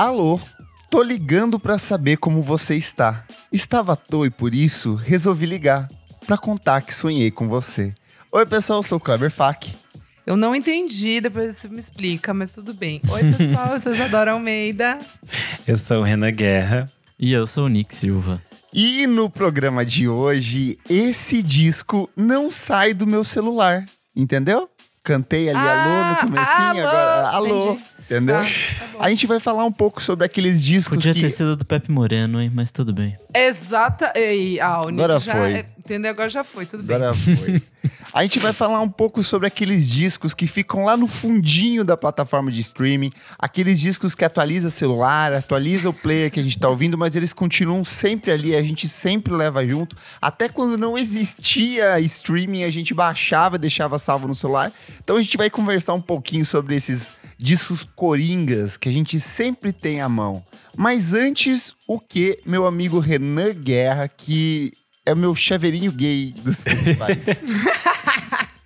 Alô, tô ligando pra saber como você está. Estava à toa e por isso resolvi ligar pra contar que sonhei com você. Oi, pessoal, eu sou o Kleber Fak. Eu não entendi, depois você me explica, mas tudo bem. Oi, pessoal, eu sou Isadora Almeida. Eu sou o Renan Guerra. E eu sou o Nick Silva. E no programa de hoje, esse disco não sai do meu celular, entendeu? Cantei ali Ah, alô no comecinho, alô, agora alô, entendi. Entendeu? Tá, tá. A gente vai falar um pouco sobre aqueles discos Podia que ter sido do Pepe Moreno, hein? Mas tudo bem. Exata. Ei, ah, o Nick Agora já, foi. é, Entendeu? Agora já foi, tudo bem. Agora foi. A gente vai falar um pouco sobre aqueles discos que ficam lá no fundinho da plataforma de streaming, aqueles discos que atualiza celular, atualiza o player que a gente tá ouvindo, mas eles continuam sempre ali, a gente sempre leva junto. Até quando não existia streaming, a gente baixava e deixava salvo no celular. Então a gente vai conversar um pouquinho sobre esses discos coringas que a gente sempre tem à mão. Mas antes, o que meu amigo Renan Guerra, que é o meu chaveirinho gay dos festivais.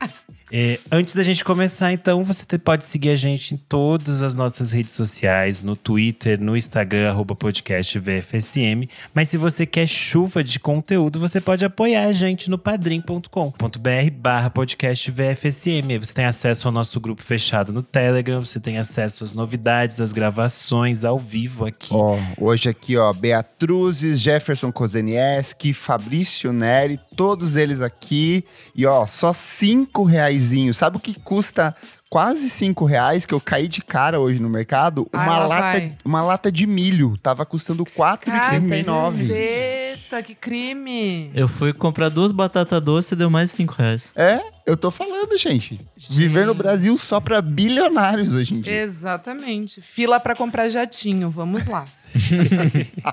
É, antes da gente começar, então, você pode seguir a gente em todas as nossas redes sociais, no Twitter, no Instagram, arroba podcast VFSM. Mas se você quer chuva de conteúdo, você pode apoiar a gente no padrim.com.br barra podcast VFSM. Aí você tem acesso ao nosso grupo fechado no Telegram, você tem acesso às novidades, às gravações ao vivo aqui. Ó, hoje aqui, ó, Beatruzes, Jefferson Kozenieski, Fabrício Neri, todos eles aqui. E ó, só cinco Sabe o que custa quase cinco reais que eu caí de cara hoje no mercado? Ai, Uma, lá lata, vai. uma lata de milho. Tava custando R$ 4,39. Caceta, que crime. Eu fui comprar duas batatas doces e deu mais de 5 reais. É, eu tô falando, gente. Viver no Brasil só pra bilionários hoje em dia. Exatamente. Fila pra comprar jatinho, vamos lá.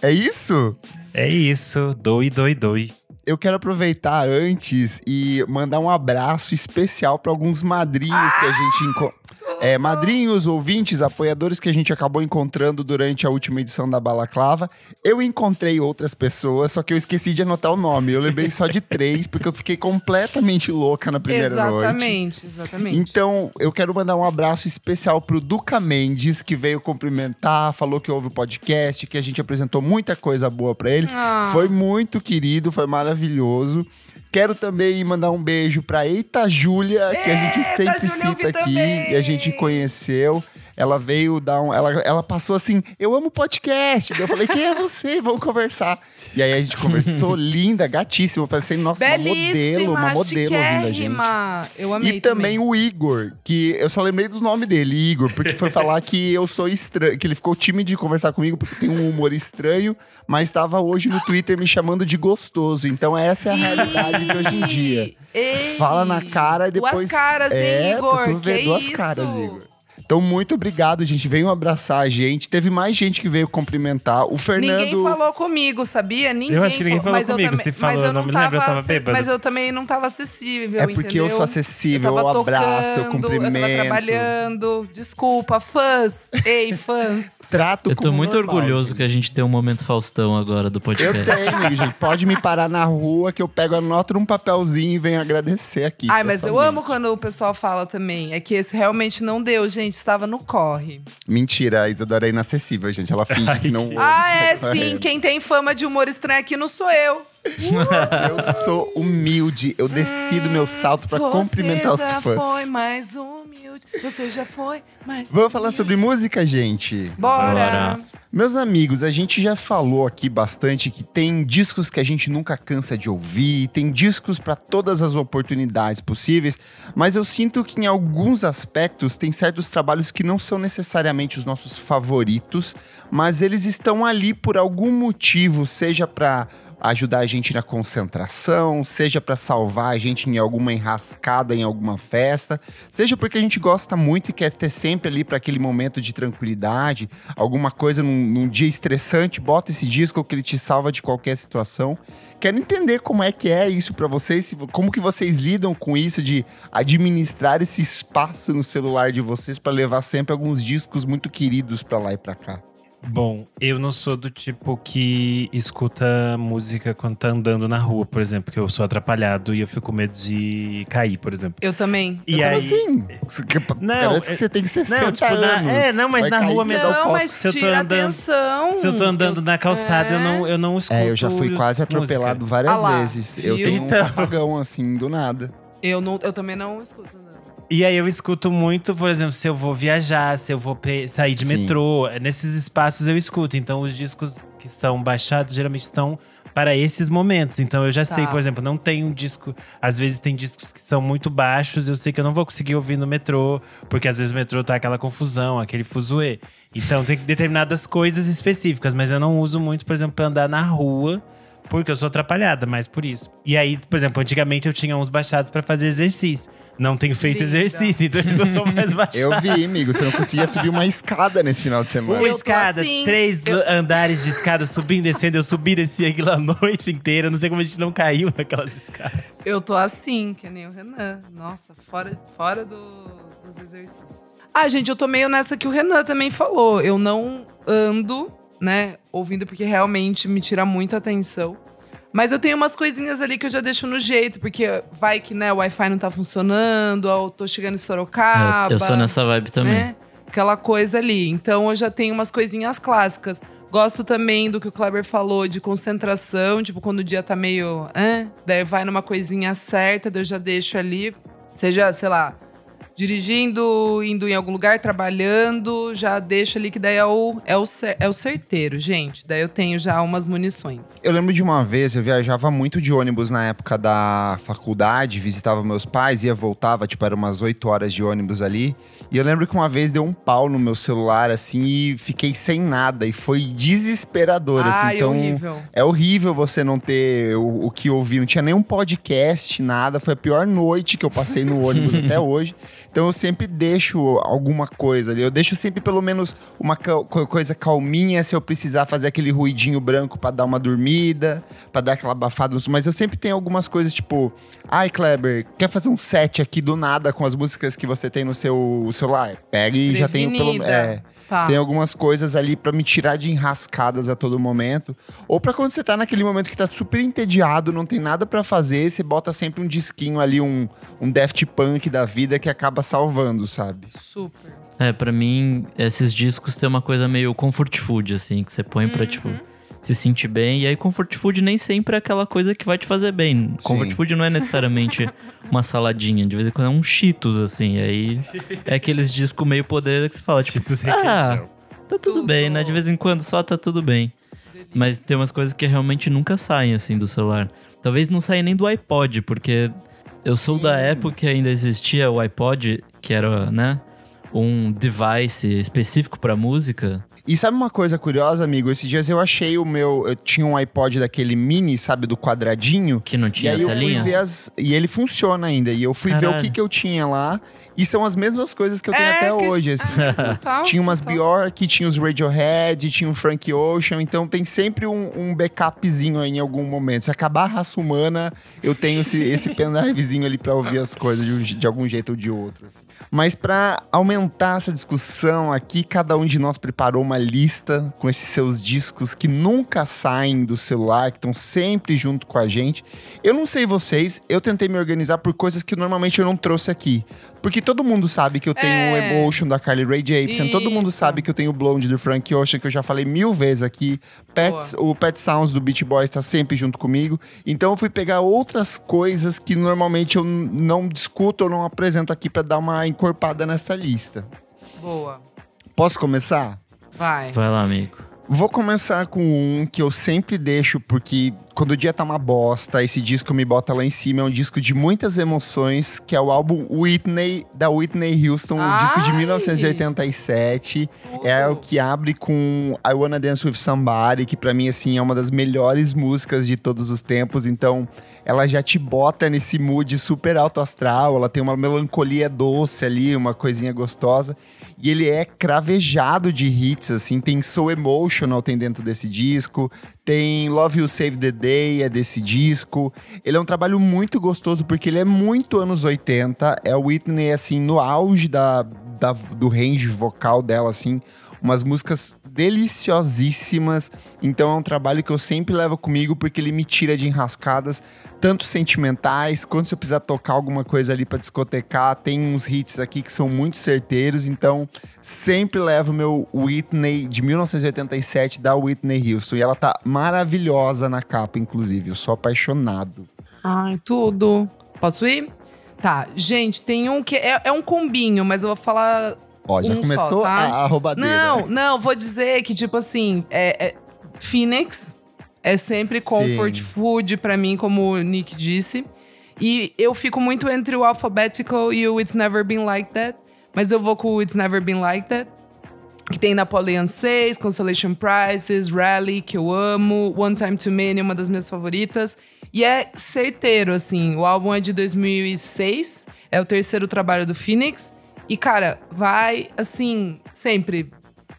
É isso? É isso, doi, doi, doi. Eu quero aproveitar antes e mandar um abraço especial para alguns madrinhos que a gente enco- é, madrinhos, ouvintes, apoiadores que a gente acabou encontrando durante a última edição da Balaclava. Eu encontrei outras pessoas, só que eu esqueci de anotar o nome. Eu lembrei só de três, porque eu fiquei completamente louca na primeira noite. exatamente, exatamente. Então, eu quero mandar um abraço especial pro Duca Mendes, que veio cumprimentar, falou que ouve o podcast, que a gente apresentou muita coisa boa pra ele. Ah. Foi muito querido, foi maravilhoso. Quero também mandar um beijo pra Eita Júlia, que a gente Eita, sempre eu cita aqui também. e a gente conheceu. Ela veio dar um. Ela, ela passou assim: Eu amo podcast. Daí Eu falei: Quem é você? Vamos conversar. E aí a gente conversou, linda, gatíssima. Eu falei assim: Nossa, uma modelo, uma modelo ouvindo a gente. Eu amei E também, o Igor, que eu só lembrei do nome dele, Igor, porque foi falar que eu sou estranho, que ele ficou tímido de conversar comigo porque tem um humor estranho, mas estava hoje no Twitter me chamando de gostoso. Então essa é a realidade de hoje em dia. Ei, Fala na cara e depois. Duas caras, é, hein, Igor? pra tu ver que duas isso? caras, Igor. Então, muito obrigado, gente. Venham abraçar a gente. Teve mais gente que veio cumprimentar. O Fernando. Ninguém falou comigo, sabia? Ninguém Eu acho que ninguém falou mas eu comigo. também- Se falou, mas eu eu não me lembro, eu tava bêbado. Mas eu também não tava acessível, É porque eu entendeu? sou acessível, tava eu abraço, eu tocando, cumprimento. Eu tava trabalhando. Desculpa, fãs. Ei, fãs. Trato Eu tô muito normal, orgulhoso gente. que a gente tem um momento Faustão agora do Eu podcast. tenho, gente. Pode me parar na rua que eu pego a nota num papelzinho e venho agradecer aqui. Ai, mas eu amo quando o pessoal fala também. É que esse realmente não deu, gente. Estava no corre. Mentira, a Isadora é inacessível, gente. Ela finge que não ouve. Ah, é sim. correndo. Quem tem fama de humor estranho aqui não sou eu. Eu sou humilde. Eu desci do meu salto pra cumprimentar os Você já fãs. foi mais humilde. Você já foi mais. Vamos falar sobre música, gente? Bora. Bora. Meus amigos, a gente já falou aqui bastante que tem discos que a gente nunca cansa de ouvir, tem discos para todas as oportunidades possíveis, mas eu sinto que em alguns aspectos tem certos trabalhos que não são necessariamente os nossos favoritos, mas eles estão ali por algum motivo, seja para ajudar a gente na concentração, seja para salvar a gente em alguma enrascada em alguma festa, seja porque a gente gosta muito e quer ter sempre ali para aquele momento de tranquilidade, alguma coisa num, num dia estressante, bota esse disco que ele te salva de qualquer situação. Quero entender como é que é isso para vocês, como que vocês lidam com isso de administrar esse espaço no celular de vocês para levar sempre alguns discos muito queridos para lá e para cá. Bom, eu não sou do tipo que escuta música quando tá andando na rua, por exemplo, porque eu sou atrapalhado e eu fico com medo de cair, por exemplo. Eu também. E Como aí. assim? Não, Parece que é- você tem 60 não, tipo, na- anos. é, não, mas Vai na rua que mesmo. Não, mas Se eu tô tira andando- atenção. Se eu tô andando Eu- na calçada, eu, é. não, eu não escuto. É, eu já fui quase atropelado várias Ah lá, vezes. Eu viu? tenho Então. um apagão assim, do nada. Eu, não, eu também não escuto. Não. E aí eu escuto muito, por exemplo, se eu vou viajar, se eu vou sair de Sim. metrô. Nesses espaços eu escuto. Então os discos que estão baixados geralmente estão para esses momentos. Então eu já sei, Tá. por exemplo, não tem um disco. Às vezes tem discos que são muito baixos, eu sei que eu não vou conseguir ouvir no metrô, porque às vezes o metrô tá aquela confusão, aquele fuzuê. Então tem determinadas coisas específicas, mas eu não uso muito, por exemplo, pra andar na rua. Porque eu sou atrapalhada, mas por isso. E aí, por exemplo, antigamente eu tinha uns baixados pra fazer exercício. Não tenho feito exercício, então eles não são mais baixados. Eu vi, amigo, você não conseguia subir uma escada nesse final de semana. Uma escada, assim, três eu- andares de escada, subindo e descendo. Eu subi e desci aquilo a noite inteira. Não sei como a gente não caiu naquelas escadas. Eu tô assim, que nem o Renan. Nossa, fora, fora do- dos exercícios. Ah, gente, eu tô meio nessa que o Renan também falou. Eu não ando, né, ouvindo, porque realmente me tira muita atenção. Mas eu tenho umas coisinhas ali que eu já deixo no jeito, porque vai que, né, o Wi-Fi não tá funcionando, ou tô chegando em Sorocaba. eu, eu sou nessa vibe também. né? Aquela coisa ali. Então eu já tenho umas coisinhas clássicas. Gosto também do que o Kleber falou de concentração, tipo, quando o dia tá meio. Daí vai numa coisinha certa, daí eu já deixo ali. Seja, sei lá, dirigindo, indo em algum lugar, trabalhando, já deixo ali que daí é o, é o, é o certeiro, gente. Daí eu tenho já umas munições. Eu lembro de uma vez, eu viajava muito de ônibus na época da faculdade, visitava meus pais, ia voltava, tipo, era umas 8 horas de ônibus ali. E eu lembro que uma vez deu um pau no meu celular, assim, e fiquei sem nada. E foi desesperador, assim. Ai, Então, horrível. é horrível você não ter o, o que ouvir. Não tinha nenhum podcast, nada. Foi a pior noite que eu passei no ônibus até hoje. Então eu sempre deixo alguma coisa ali. Eu deixo sempre pelo menos uma ca- co- coisa calminha se eu precisar fazer aquele ruidinho branco pra dar uma dormida, pra dar aquela abafada. Mas eu sempre tenho algumas coisas tipo, ai Kleber, quer fazer um set aqui do nada com as músicas que você tem no seu celular? Pega e já tenho pelo Prevenida. é, Tá. tem algumas coisas ali pra me tirar de enrascadas a todo momento. Ou pra quando você tá naquele momento que tá super entediado, não tem nada pra fazer, você bota sempre um disquinho ali, um, um Daft Punk da vida que acaba salvando, sabe? Super. É, pra mim, esses discos tem uma coisa meio comfort food, assim, que você põe pra, tipo, se sentir bem. E aí, comfort food nem sempre é aquela coisa que vai te fazer bem. Comfort Sim. food não é necessariamente uma saladinha, de vez em quando é um Cheetos, assim. E aí, é aqueles discos meio poder que você fala, tipo, Cheetos ah, tá tudo bem, né? De vez em quando só tá tudo bem. Mas tem umas coisas que realmente nunca saem, assim, do celular. Talvez não saia nem do iPod, porque eu sou da época que ainda existia o iPod, que era, né, um device específico pra música. E sabe uma coisa curiosa, amigo? Esses dias eu achei o meu. Eu tinha um iPod daquele mini, sabe, do quadradinho. Que não E tinha aí eu fui telinha. ver as. E ele funciona ainda. E eu fui ver o Caralho. que, que eu tinha lá. E são as mesmas coisas que eu tenho É, até hoje. assim. Total, Tinha umas total. Bjork, tinha os Radiohead, tinha o Frank Ocean, então tem sempre um, um backupzinho aí em algum momento. Se acabar a raça humana, eu tenho esse, esse pendrivezinho ali pra ouvir as coisas de, um de algum jeito ou de outro. assim. Mas pra aumentar essa discussão aqui, cada um de nós preparou uma lista com esses seus discos que nunca saem do celular, que estão sempre junto com a gente. Eu não sei vocês, eu tentei me organizar por coisas que normalmente eu não trouxe aqui. Porque todo mundo sabe que eu tenho o É. Emotion da Carly Rae Jepsen, todo mundo Isso. sabe que eu tenho o Blonde do Frank Ocean, que eu já falei mil vezes aqui. Pets, o Pet Sounds do Beach Boys tá sempre junto comigo. Então eu fui pegar outras coisas que normalmente eu não discuto ou não apresento aqui pra dar uma encorpada nessa lista. Boa. Posso começar? Vai. Vai lá, amigo. Vou começar com um que eu sempre deixo, porque quando o dia tá uma bosta, esse disco me bota lá em cima. É um disco de muitas emoções, que é o álbum Whitney, da Whitney Houston, um disco de Ai! 1987. É o que abre com I Wanna Dance With Somebody, que pra mim, assim, é uma das melhores músicas de todos os tempos. Então, ela já te bota nesse mood super alto astral, ela tem uma melancolia doce ali, uma coisinha gostosa. E ele é cravejado de hits, assim, tem So Emotional tem dentro desse disco, tem Love You Save the Day é desse disco. Ele é um trabalho muito gostoso porque ele é muito anos 80, é Whitney, assim, no auge da, da- do range vocal dela, assim, umas músicas deliciosíssimas. Então é um trabalho que eu sempre levo comigo porque ele me tira de enrascadas, tanto sentimentais, quanto se eu precisar tocar alguma coisa ali para discotecar. Tem uns hits aqui que são muito certeiros, então sempre levo meu Whitney de 1987 da Whitney Houston. E ela tá maravilhosa na capa, inclusive. Eu sou apaixonado. Ai, tudo. Posso ir? Tá, gente, tem um que é, é um combinho, mas eu vou falar Ó, já Um começou só, tá? a, a roubadeira. Não, não, vou dizer que, tipo assim, é, é- Phoenix é sempre comfort Sim. food pra mim, como o Nick disse. E eu fico muito entre o Alphabetical e o It's Never Been Like That. Mas eu vou com o It's Never Been Like That. Que tem Napoleon 6, Constellation Prizes, Rally, que eu amo, One Time Too Many, uma das minhas favoritas. E é certeiro, assim. O álbum é de 2006, é o terceiro trabalho do Phoenix. E, cara, vai, assim, sempre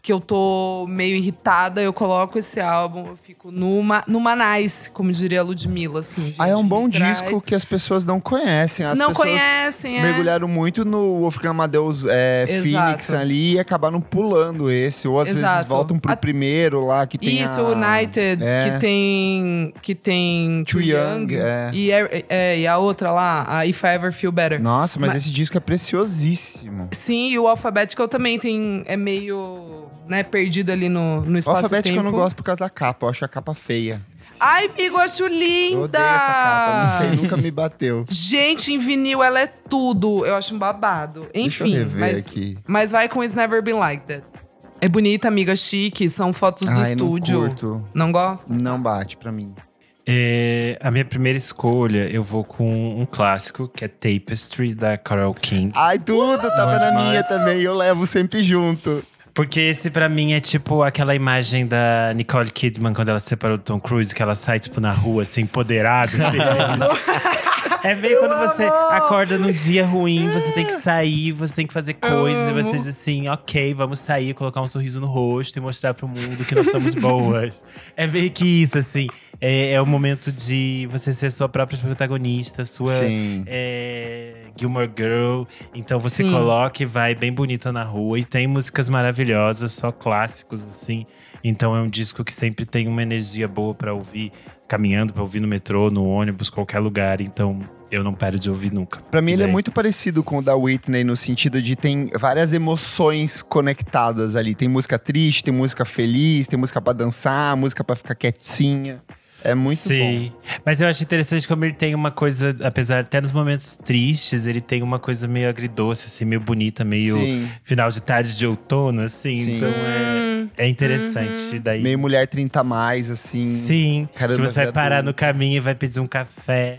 que eu tô meio irritada, eu coloco esse álbum, eu fico numa, numa nice, como diria a Ludmilla, assim. gente, Ah, é um bom traz- disco que as pessoas não conhecem. As Não conhecem, é. mergulharam muito no Wolfgang Amadeus é. Phoenix ali e acabaram pulando esse. Ou às vezes Exato. voltam pro A- primeiro lá, que tem Isso, a... United, É. que tem. Que tem. Too Young, é. E, é, e a outra lá, a If I Ever Feel Better. Nossa, mas, Mas- esse disco é preciosíssimo. Sim, e o Alphabetical também tem. É meio. Né, perdido ali no, no O espaço Alphabetico eu não gosto por causa da capa, eu acho a capa feia. Ai, amigo, eu acho linda! Eu odeio essa capa, não sei, nunca me bateu. Gente, em vinil ela é tudo. Eu acho um babado. Deixa eu Enfim, rever mas, aqui. mas vai com It's Never Been Like That. É bonita, amiga, chique. São fotos do Ai, estúdio. não curto. Não gosta? Não bate pra mim. É, a minha primeira escolha, eu vou com um clássico, que é Tapestry, da Carole King. Ai, tudo tava Bom na demais. minha também, eu levo sempre junto. Porque esse pra mim é tipo aquela imagem da Nicole Kidman quando ela se separou do Tom Cruise, que ela sai tipo na rua assim, empoderada. é meio quando você acorda num dia ruim, você tem que sair, você tem que fazer coisas, e você diz assim, ok, vamos sair, colocar um sorriso no rosto e mostrar pro mundo que nós estamos boas. é meio que isso, assim. É, é o momento de você ser sua própria protagonista, sua Sim. é, Gilmore Girl. Então você Sim. coloca e vai bem bonita na rua. E tem músicas maravilhosas, só clássicos, assim. Então é um disco que sempre tem uma energia boa pra ouvir, caminhando, pra ouvir no metrô, no ônibus, qualquer lugar. Então eu não paro de ouvir nunca. Pra mim, ele é muito parecido com o da Whitney, no sentido de tem várias emoções conectadas ali. Tem música triste, tem música feliz, tem música pra dançar, música pra ficar quietinha. É muito Sim. Mas eu acho interessante como ele tem uma coisa, apesar até nos momentos tristes, ele tem uma coisa meio agridoce, assim, meio bonita, bom. meio Sim. final de tarde de outono, assim. Sim. Então é, Hum, é interessante. Daí, Meio mulher 30 a mais, assim. Sim, que você vai parar no caminho e vai pedir um café.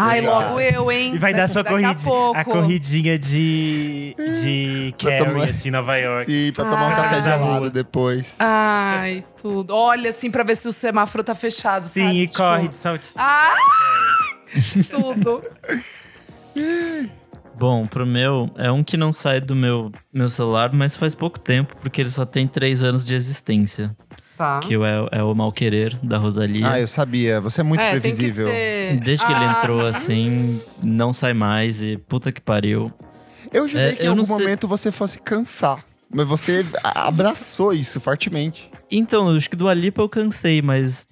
Ai, Exato. logo eu, hein? E vai dar sua Daqui a corridinha, pouco. a corridinha de, de Carrie, tomar- assim, Nova York. Sim, pra tomar um Ah. café gelado depois. Ai, tudo. Olha, assim, pra ver se o semáforo tá fechado, Sim, sabe? e Tipo, corre de saltinho. Ah! tudo. Bom, pro meu, é um que não sai do meu, meu celular, mas faz pouco tempo, porque ele só tem três anos de existência. Tá. Que é, é o Mal Querer, da Rosalia. Ah, eu sabia. Você é muito é, previsível. Tem que ter... Desde que ele Ah, entrou assim, não sai mais e puta que pariu. Eu jurei É, que em eu algum sei- momento você fosse cansar. Mas você abraçou isso fortemente. Então, acho que do Alipa eu cansei, mas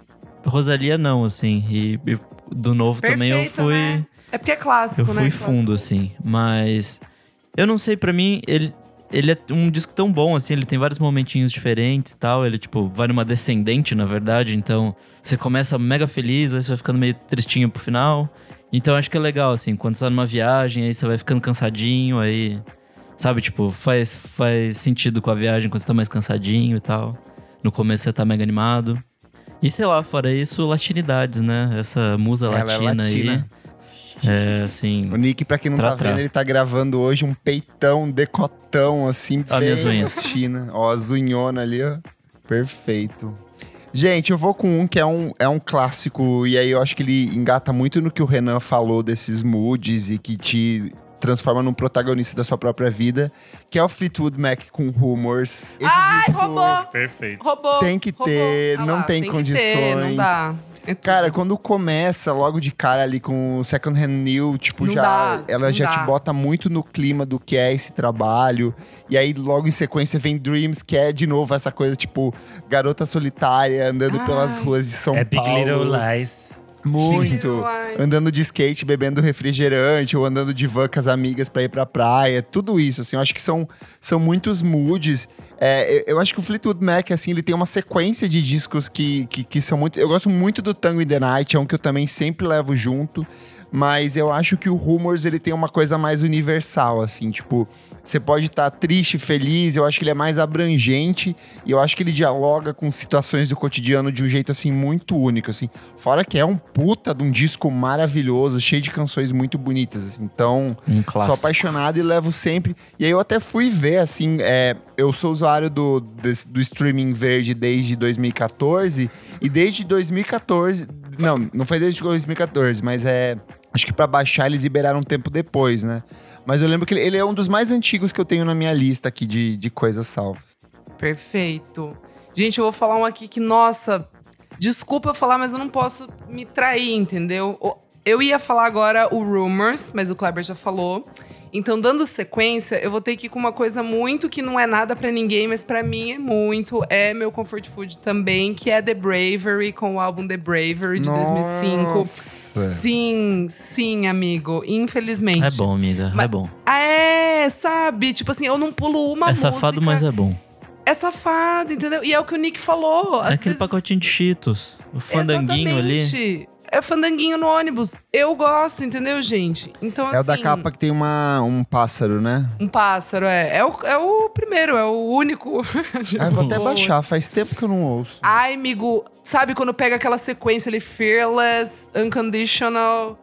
Rosalia não, assim. E, e do novo também eu Perfeita, fui. né? É porque é clássico, Eu né? fui Clássico. fundo, assim. Mas. Eu não sei, pra mim, ele. Ele é um disco tão bom, assim, ele tem vários momentinhos diferentes e tal. Ele, tipo, vai numa descendente, na verdade. Então, você começa mega feliz, aí você vai ficando meio tristinho pro final. Então, acho que é legal, assim, quando você tá numa viagem, aí você vai ficando cansadinho, aí. Sabe, tipo, faz, faz sentido com a viagem quando você tá mais cansadinho e tal. No começo você tá mega animado. E sei lá, fora isso, latinidades, né? Essa musa Ela é latina, latina. aí. É, assim. O Nick, pra quem não Tra, tá tra. vendo, ele tá gravando hoje um peitão, um decotão, assim, Ó, bem minhas unhas. China. Ó, as unhonas ali, ó. Perfeito. Gente, eu vou com um que é um, é um clássico, e aí eu acho que ele engata muito no que o Renan falou desses moods e que te transforma num protagonista da sua própria vida, que é o Fleetwood Mac com Rumors. Esse Ai, disco roubou! Perfeito. Roubou. Tem que roubou. ter, Ah não lá, tem que ter, não condições. dá. É. Cara, quando começa logo de cara ali com o Second Hand New, tipo, Não já dá, ela já dá. te bota muito no clima do que é esse trabalho. E aí logo em sequência vem Dreams, que é de novo essa coisa tipo garota solitária andando pelas Ai. ruas de São é Big Paulo. Little Lies. Muito. Andando de skate, bebendo refrigerante, ou andando de van com as amigas pra ir pra praia. Tudo isso, assim, eu acho que são, são muitos moods. É, eu, eu acho que o Fleetwood Mac, assim, ele tem uma sequência de discos que, que, que são muito... Eu gosto muito do Tango in the Night, é um que eu também sempre levo junto. Mas eu acho que o Rumors, ele tem uma coisa mais universal, assim, tipo... Você pode estar triste, feliz, eu acho que ele é mais abrangente. E eu acho que ele dialoga com situações do cotidiano de um jeito, assim, muito único, assim. Fora que é um puta de um disco maravilhoso, cheio de canções muito bonitas, assim. Então, Um sou apaixonado e levo sempre. E aí eu até fui ver, assim, é, eu sou usuário do, desse- do streaming verde desde 2014. E desde 2014. Não, não foi desde 2014, mas é. Acho que pra baixar eles liberaram um tempo depois, né? Mas eu lembro que ele, é um dos mais antigos que eu tenho na minha lista aqui de, de coisas salvas. Perfeito. Gente, eu vou falar um aqui que, nossa, desculpa eu falar, mas eu não posso me trair, entendeu? Eu ia falar agora o Rumors, mas o Kleber já falou. Então, dando sequência, eu vou ter que ir com uma coisa muito que não é nada pra ninguém, mas pra mim é muito. É meu comfort food também, que é The Bravery, com o álbum The Bravery de 2005. Nossa. Sim, sim, amigo. Infelizmente. É bom, amiga. É Mas- bom. Ah, É, sabe? Tipo assim, eu não pulo uma é música. safado, mas é bom. É safado, entendeu? E é o que o Nick falou. É aquele vezes- pacotinho de Cheetos. O fandanguinho ali. É fandanguinho no ônibus. Eu gosto, entendeu, gente? Então, assim. É o da capa que tem uma, um pássaro, né? Um pássaro, é. É o, é o primeiro, é o único. Ah, vou até baixar, faz tempo que eu não ouço. Ai, amigo, sabe quando pega aquela sequência ali, Fearless, Unconditional,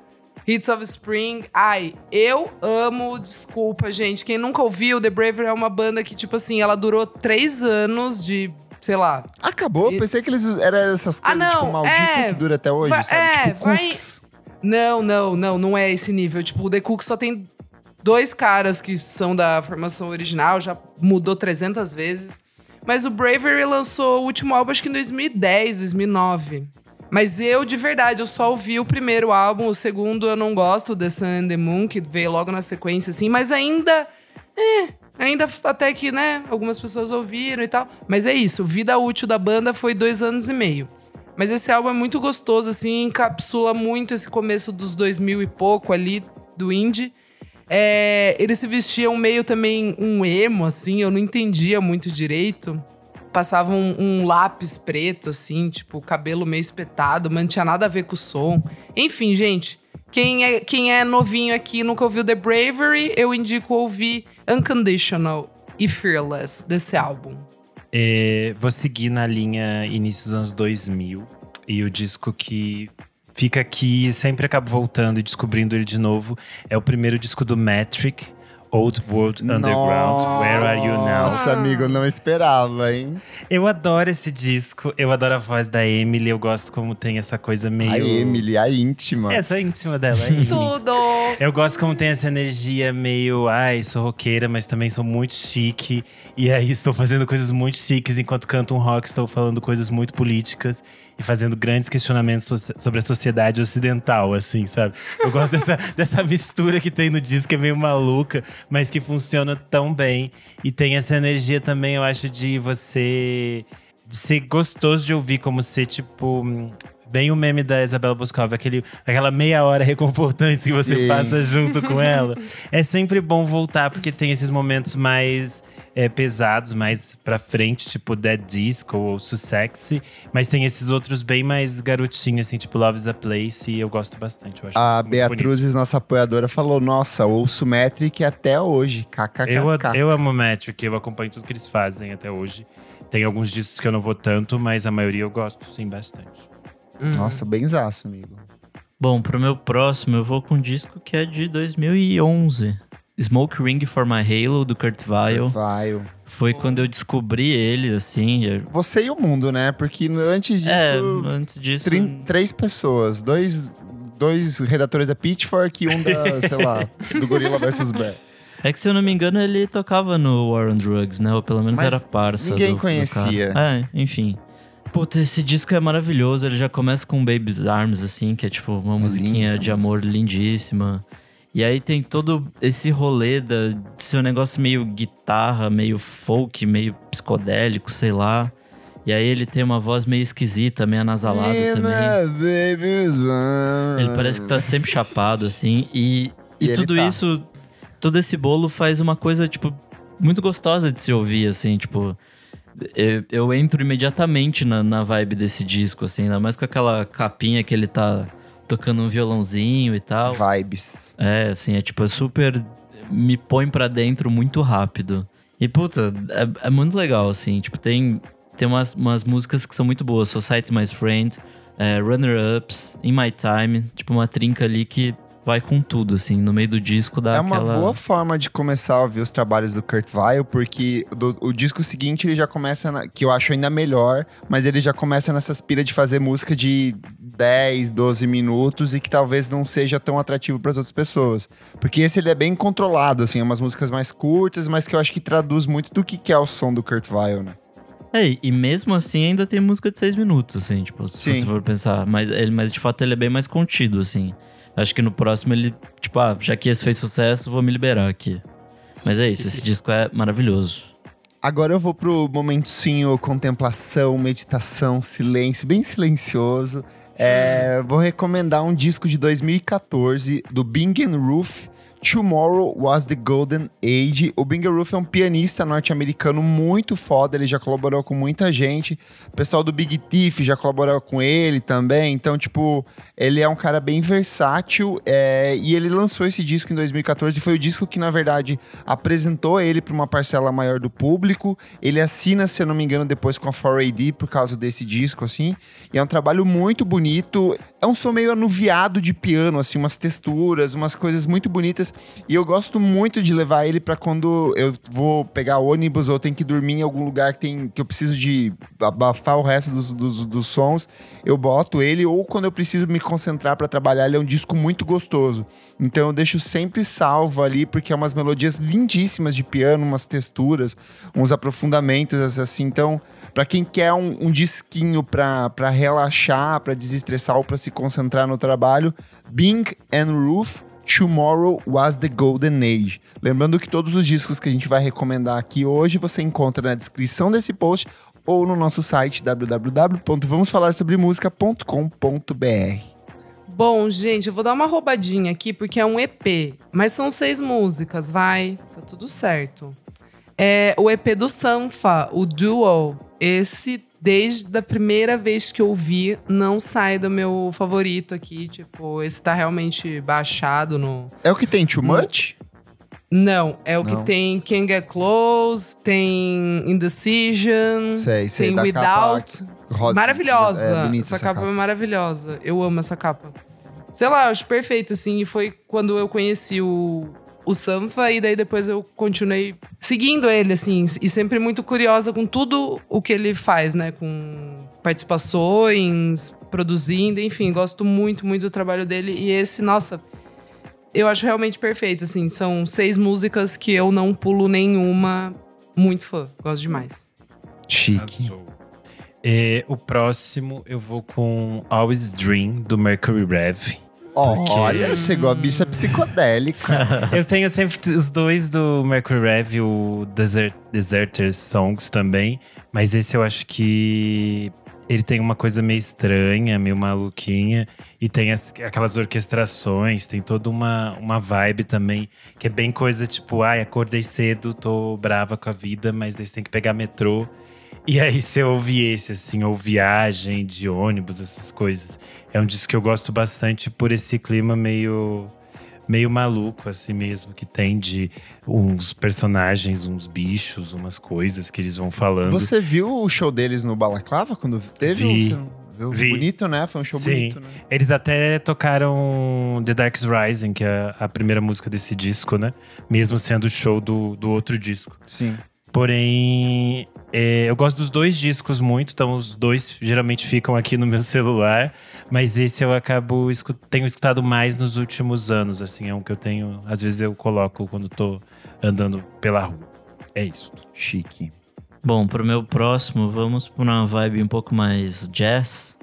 Hits of Spring? Ai, eu amo, desculpa, gente. Quem nunca ouviu, The Bravery é uma banda que, tipo assim, ela durou três anos de, sei lá, Acabou? E- Pensei que eles eram essas Ah, coisas, não, tipo, maldito é. que dura até hoje, Vai- sabe? é, tipo, vai-. Não, não, não, não é esse nível. Tipo, o The Cook só tem dois caras que são da formação original, já mudou 300 vezes. Mas o Bravery lançou o último álbum, acho que em 2010, 2009. Mas eu, de verdade, eu só ouvi o primeiro álbum, o segundo eu não gosto, The Sun and the Moon, que veio logo na sequência, assim. Mas ainda, é, ainda até que, né, algumas pessoas ouviram e tal. Mas é isso, vida útil da banda foi dois anos e meio. Mas esse álbum é muito gostoso, assim, encapsula muito esse começo dos 2000 e pouco ali, do indie. É, eles se vestiam meio também um emo, assim, eu não entendia muito direito. Passavam um, um lápis preto, assim, tipo, cabelo meio espetado, mas não tinha nada a ver com o som. Enfim, gente, quem é, quem é novinho aqui e nunca ouviu The Bravery, eu indico ouvir Unconditional e Fearless desse álbum. É, vou seguir na linha início dos anos 2000. E o disco que fica aqui sempre acabo voltando e descobrindo ele de novo é o primeiro disco do Metric, Old World Underground, Where Are You Now? Nossa, amigo, eu não esperava, hein? Eu adoro esse disco, eu adoro a voz da Emily, eu gosto como tem essa coisa meio. A Emily, a íntima. Essa é íntima dela, a Emily. Tudo! Eu gosto como tem essa energia meio, ai, sou roqueira, mas também sou muito chique. E aí estou fazendo coisas muito chiques enquanto canto um rock, estou falando coisas muito políticas e fazendo grandes questionamentos so- sobre a sociedade ocidental, assim, sabe? Eu gosto dessa, dessa mistura que tem no disco, que é meio maluca, mas que funciona tão bem. E tem essa energia também, eu acho, de você. de ser gostoso de ouvir, como ser, tipo. Bem o meme da Isabela Boscov, aquele, aquela meia hora reconfortante que você Sim. passa junto com ela. É sempre bom voltar, porque tem esses momentos mais é, pesados, mais pra frente, tipo Dead Disco ou Sussex. Mas tem esses outros bem mais garotinhos, assim, tipo Love is a Place, e eu gosto bastante. Eu acho A bonito. Beatruzes, nossa apoiadora, falou: Nossa, ouço Metric até hoje. KKK. Eu, eu amo Metric, eu acompanho tudo que eles fazem até hoje. Tem alguns discos que eu não vou tanto, mas a maioria eu gosto, sim, bastante. Nossa, benzaço, amigo. Bom, pro meu próximo, eu vou com um disco que é de 2011. Smoke Ring for My Halo, do Kurt Weill. Vai. Foi quando eu descobri ele, assim. Você e o mundo, né? Porque antes disso, É, antes disso. três pessoas. Dois, dois redatores da Pitchfork e um da, sei lá, do Gorilla vs. Bear. É que se eu não me engano, ele tocava no War on Drugs, né? Ou pelo menos Mas era parça. ninguém do- do conhecia. cara. É, enfim. Puta, esse disco é maravilhoso. Ele já começa com Baby's Arms, assim, que é tipo uma É musiquinha de amor lindíssima. E aí tem todo esse rolê da, de ser um negócio meio guitarra, meio folk, meio psicodélico, sei lá. E aí ele tem uma voz meio esquisita, meio anasalada também. Ele parece que tá sempre chapado, assim. E, e, E tudo tá. isso, todo esse bolo faz uma coisa, tipo, muito gostosa de se ouvir, assim, tipo. Eu, eu entro imediatamente na, na vibe desse disco, assim, ainda mais com aquela capinha que ele tá tocando um violãozinho e tal. Vibes. É, assim, é tipo, é super. Me põe pra dentro muito rápido. E, puta, é, é muito legal, assim. Tipo, tem, tem umas, umas músicas que são muito boas. Society My Friend, é, Runner Ups, In My Time. Tipo, uma trinca ali que vai com tudo, assim. No meio do disco dá É uma aquela. boa forma de começar a ouvir os trabalhos do Kurt Weill, porque do- o disco seguinte ele já começa, na- que eu acho ainda melhor, mas ele já começa nessa aspira de fazer música de 10, 12 minutos e que talvez não seja tão atrativo para as outras pessoas. Porque esse ele é bem controlado, assim, é umas músicas mais curtas, mas que eu acho que traduz muito do que, que é o som do Kurt Weill, né? É, e mesmo assim ainda tem música de seis minutos, assim, tipo, se Sim. você for pensar. Mas, ele, mas de fato ele é bem mais contido, assim. Acho que no próximo ele, tipo, ah, já que esse fez sucesso, vou me liberar aqui. Mas é isso, esse disco é maravilhoso. Agora eu vou pro momentinho contemplação, meditação, silêncio, bem silencioso. É, vou recomendar um disco de 2014 do Bing Roof. Tomorrow Was the Golden Age. O Bing Roof é um pianista norte-americano muito foda, ele já colaborou com muita gente. O pessoal do Big Thief já colaborou com ele também. Então, tipo, ele é um cara bem versátil é, e ele lançou esse disco em 2014. Foi o disco que, na verdade, apresentou ele para uma parcela maior do público. Ele assina, se eu não me engano, depois com a 4AD por causa desse disco, assim. E é um trabalho muito bonito. É um som meio anuviado de piano, assim, umas texturas, umas coisas muito bonitas. E eu gosto muito de levar ele para quando eu vou pegar ônibus ou tenho que dormir em algum lugar que, tem, que eu preciso de abafar o resto dos, dos, dos sons. Eu boto ele, ou quando eu preciso me concentrar para trabalhar, ele é um disco muito gostoso. Então eu deixo sempre salvo ali, porque é umas melodias lindíssimas de piano, umas texturas, uns aprofundamentos, assim. Então, para quem quer um, um disquinho para relaxar, para desestressar ou para se concentrar no trabalho, Bing and Roof. Tomorrow Was the Golden Age. Lembrando que todos os discos que a gente vai recomendar aqui hoje você encontra na descrição desse post ou no nosso site www.vamosfalarsobremusica.com.br. Bom, gente, eu vou dar uma roubadinha aqui porque é um EP, mas são seis músicas, vai, tá tudo certo. É o EP do Sanfa, o Duo. Esse, desde a primeira vez que eu vi, não sai do meu favorito aqui. Tipo, esse tá realmente baixado no. É o que tem Too Much? Não, é o Não. que tem Can Get Close, tem Indecision, Sei, sei, tem Without. capa rosa. Maravilhosa. É bonita essa, capa, é maravilhosa. Eu amo essa capa. Sei lá, eu acho perfeito, assim. E foi quando eu conheci o, o Sanfa, e daí depois eu continuei seguindo ele, assim. E sempre muito curiosa com tudo o que ele faz, né? Com participações, produzindo, enfim. Gosto muito, muito do trabalho dele. E esse, nossa, eu acho realmente perfeito, assim. São seis músicas que eu não pulo nenhuma. Muito fã. Gosto demais. Chique. É, o próximo eu vou com Always Dream, do Mercury Rev. Olha, chegou a bicha psicodélica. Eu tenho sempre os dois do Mercury Rev, o Desert, Deserters Songs também. Mas esse eu acho que ele tem uma coisa meio estranha, meio maluquinha. E tem as- aquelas orquestrações, tem toda uma, uma vibe também. Que é bem coisa tipo, ai, acordei cedo, tô brava com a vida, mas daí você tem que pegar metrô. E aí você ouve esse, assim, ou viagem de ônibus, essas coisas. É um disco que eu gosto bastante por esse clima meio meio maluco assim mesmo que tem de uns personagens, uns bichos, umas coisas que eles vão falando. Você viu o show deles no Balaclava quando teve? Vi. Viu? Vi. Bonito, né? Foi um show Sim. bonito, né? Eles até tocaram The Dark's Rising, que é a primeira música desse disco, né? Mesmo sendo o show do, do outro disco. Sim. Porém, é, eu gosto dos dois discos muito, então os dois geralmente ficam aqui no meu celular. Mas esse eu acabo escu- tenho escutado mais nos últimos anos, assim, é um que eu tenho. Às vezes eu coloco quando tô andando pela rua. É isso. Chique. Bom, pro meu próximo, vamos pra uma vibe um pouco mais jazz.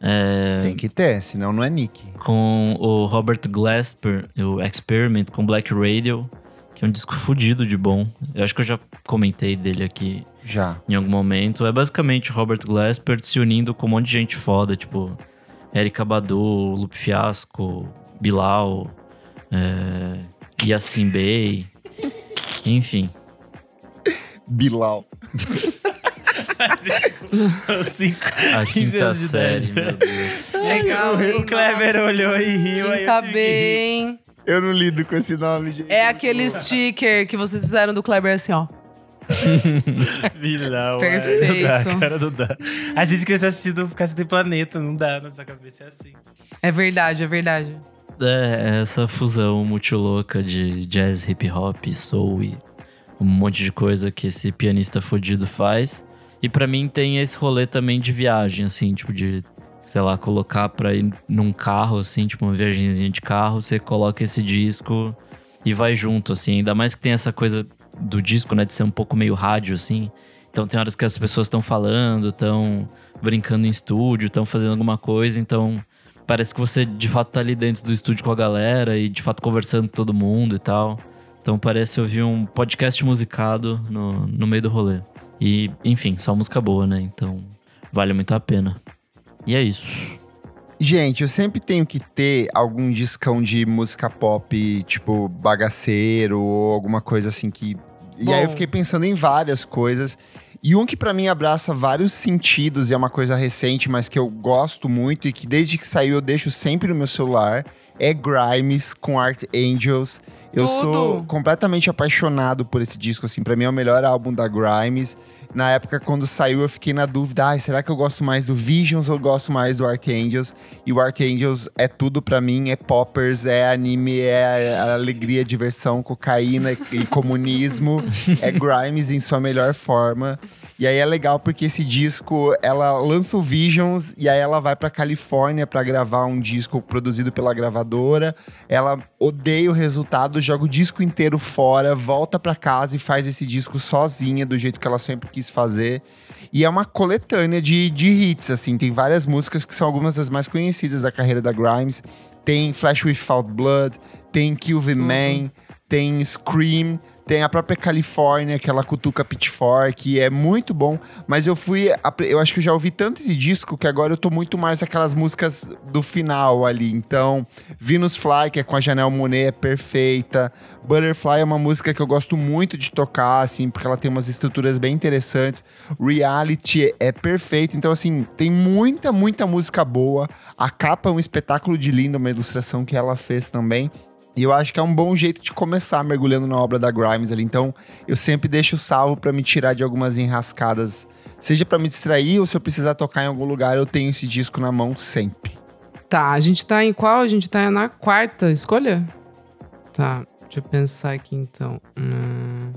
É, Tem que ter, senão não é Nick. com o Robert Glasper, o Experiment com Black Radio, que é um disco fudido de bom. Eu acho que eu já comentei dele aqui Já. em algum momento. É basicamente o Robert Glasper se unindo com um monte de gente foda, tipo Erika Badu, Lupe Fiasco, Bilal, é, Yassin Bey, enfim. Bilal. Cinco. A 15 quinta série, meu Deus. Legal, hein? O Kleber olhou e riu. aí eu Tá tive que rir. bem. Eu não lido com esse nome, gente. É aquele sticker que vocês fizeram do Kleber assim, ó. Bilal. Perfeito. Não dá, cara, não dá. A gente cresceu assistindo Casa de Planeta, não dá, nossa cabeça é assim. É verdade, é verdade. É, essa fusão muito louca de jazz, hip hop, soul e um monte de coisa que esse pianista fodido faz. E pra mim tem esse rolê também de viagem, assim, tipo de, sei lá, colocar pra ir num carro, assim, tipo uma viagemzinha de carro, você coloca esse disco e vai junto, assim. Ainda mais que tem essa coisa do disco, né, de ser um pouco meio rádio, assim. Então tem horas que as pessoas estão falando, estão brincando em estúdio, estão fazendo alguma coisa, então parece que você de fato tá ali dentro do estúdio com a galera e de fato conversando com todo mundo e tal. Então parece ouvir um podcast musicado no, no meio do rolê. E, enfim, só música boa, né? Então vale muito a pena. E é isso. Gente, eu sempre tenho que ter algum discão de música pop, tipo, bagaceiro ou alguma coisa assim que. E aí eu fiquei pensando em várias coisas. E um que pra mim abraça vários sentidos e é uma coisa recente, mas que eu gosto muito e que desde que saiu eu deixo sempre no meu celular, é Grimes com Art Angels. Eu Tudo. sou completamente apaixonado por esse disco, assim, pra mim é o melhor álbum da Grimes. Na época, quando saiu, eu fiquei na dúvida: ai, será que eu gosto mais do Visions ou eu gosto mais do Art Angels? E o Art Angels é tudo pra mim: é poppers, é anime, é alegria, diversão, cocaína e- comunismo. é Grimes em sua melhor forma. E aí é legal porque esse disco, ela lança o Visions e aí ela vai pra Califórnia pra gravar um disco produzido pela gravadora. Ela odeia o resultado, joga o disco inteiro fora, volta pra casa e faz esse disco sozinha, do jeito que ela sempre quis fazer. E é uma coletânea de, de hits, assim. Tem várias músicas que são algumas das mais conhecidas da carreira da Grimes. Tem Flash Without Blood, tem Kill the Man, tem Scream, tem a própria Califórnia, que ela cutuca Pitchfork, é muito bom. Mas eu fui. Eu acho que eu já ouvi tanto esse disco que agora eu tô muito mais aquelas músicas do final ali. Então, Venus Fly, que é com a Janelle Monet, é perfeita. Butterfly é uma música que eu gosto muito de tocar, assim, porque ela tem umas estruturas bem interessantes. Reality é perfeita. Então, assim, tem muita, muita música boa. A capa é um espetáculo de lindo, uma ilustração que ela fez também. E eu acho que é um bom jeito de começar mergulhando na obra da Grimes ali. Então, eu sempre deixo salvo pra me tirar de algumas enrascadas. Seja pra me distrair ou se eu precisar tocar em algum lugar, eu tenho esse disco na mão sempre. Tá, a gente tá em qual? A gente tá na quarta escolha? Tá, deixa eu pensar aqui então. Hum.